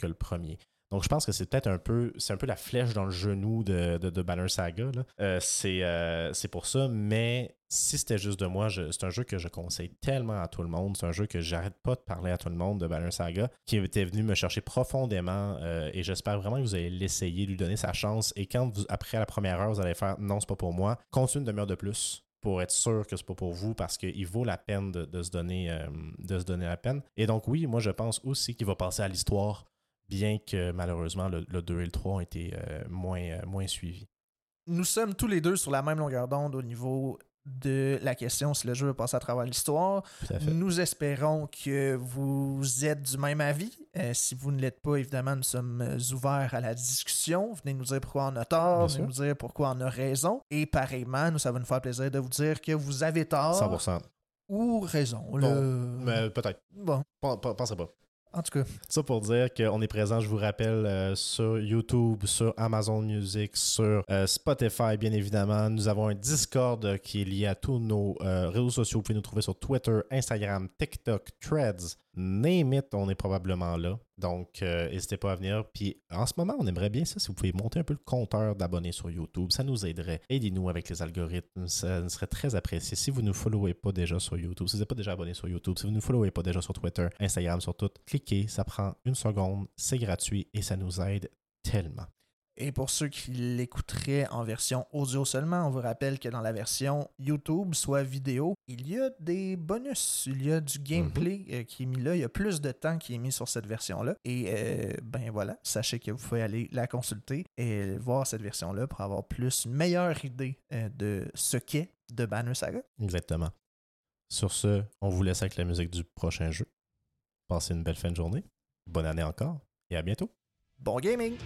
le premier. Donc, je pense que c'est peut-être un peu c'est un peu la flèche dans le genou de, de, Saga. Euh, c'est euh, c'est pour ça. Mais si c'était juste de moi, c'est un jeu que je conseille tellement à tout le monde. C'est un jeu que j'arrête pas de parler à tout le monde de Banner Saga, qui était venu me chercher profondément. euh, et j'espère vraiment que vous allez l'essayer, lui donner sa chance. Et quand après la première heure, vous allez faire non, c'est pas pour moi, continue une demi-heure de plus pour être sûr que c'est pas pour vous parce qu'il vaut la peine de, de se donner, euh, de se donner la peine. Et donc, oui, moi, je pense aussi qu'il va passer à l'histoire, bien que malheureusement, le, le 2 et le 3 ont été euh, moins, euh, moins suivis. nous sommes tous les deux sur la même longueur d'onde au niveau de la question si le jeu va passer à travers l'histoire. Nous espérons que vous êtes du même avis. Euh, si vous ne l'êtes pas, évidemment, nous sommes ouverts à la discussion. Venez nous dire pourquoi on a tort, venez nous dire pourquoi on a raison. Et pareillement, nous, ça va nous faire plaisir de vous dire que vous avez tort 100%. ou raison. Bon, Le- Mais peut-être. Bon, Pen- pen- Pensez pas. En tout cas, Ça pour dire qu'on est présent, je vous rappelle, euh, sur YouTube, sur Amazon Music, sur euh, Spotify, bien évidemment. Nous avons un Discord qui est lié à tous nos euh, réseaux sociaux. Vous pouvez nous trouver sur Twitter, Instagram, TikTok, Threads. Name on est probablement là. Donc, euh, n'hésitez pas à venir. Puis, en ce moment, on aimerait bien ça si vous pouvez monter un peu le compteur d'abonnés sur YouTube. Ça nous aiderait. Aidez-nous avec les algorithmes. Ça serait très apprécié. Si vous ne nous followez pas déjà sur YouTube, si vous n'êtes pas déjà abonné sur YouTube, si vous ne nous followez pas déjà sur Twitter, Instagram, sur tout, cliquez. Ça prend une seconde. C'est gratuit et ça nous aide tellement. Et pour ceux qui l'écouteraient en version audio seulement, on vous rappelle que dans la version YouTube, soit vidéo, il y a des bonus, il y a du gameplay euh, qui est mis là, il y a plus de temps qui est mis sur cette version-là. Et euh, ben voilà, sachez que vous pouvez aller la consulter et voir cette version-là pour avoir plus une meilleure idée euh, de ce qu'est de Banner Saga. Exactement. Sur ce, on vous laisse avec la musique du prochain jeu. Passez une belle fin de journée. Bonne année encore et à bientôt. Bon gaming!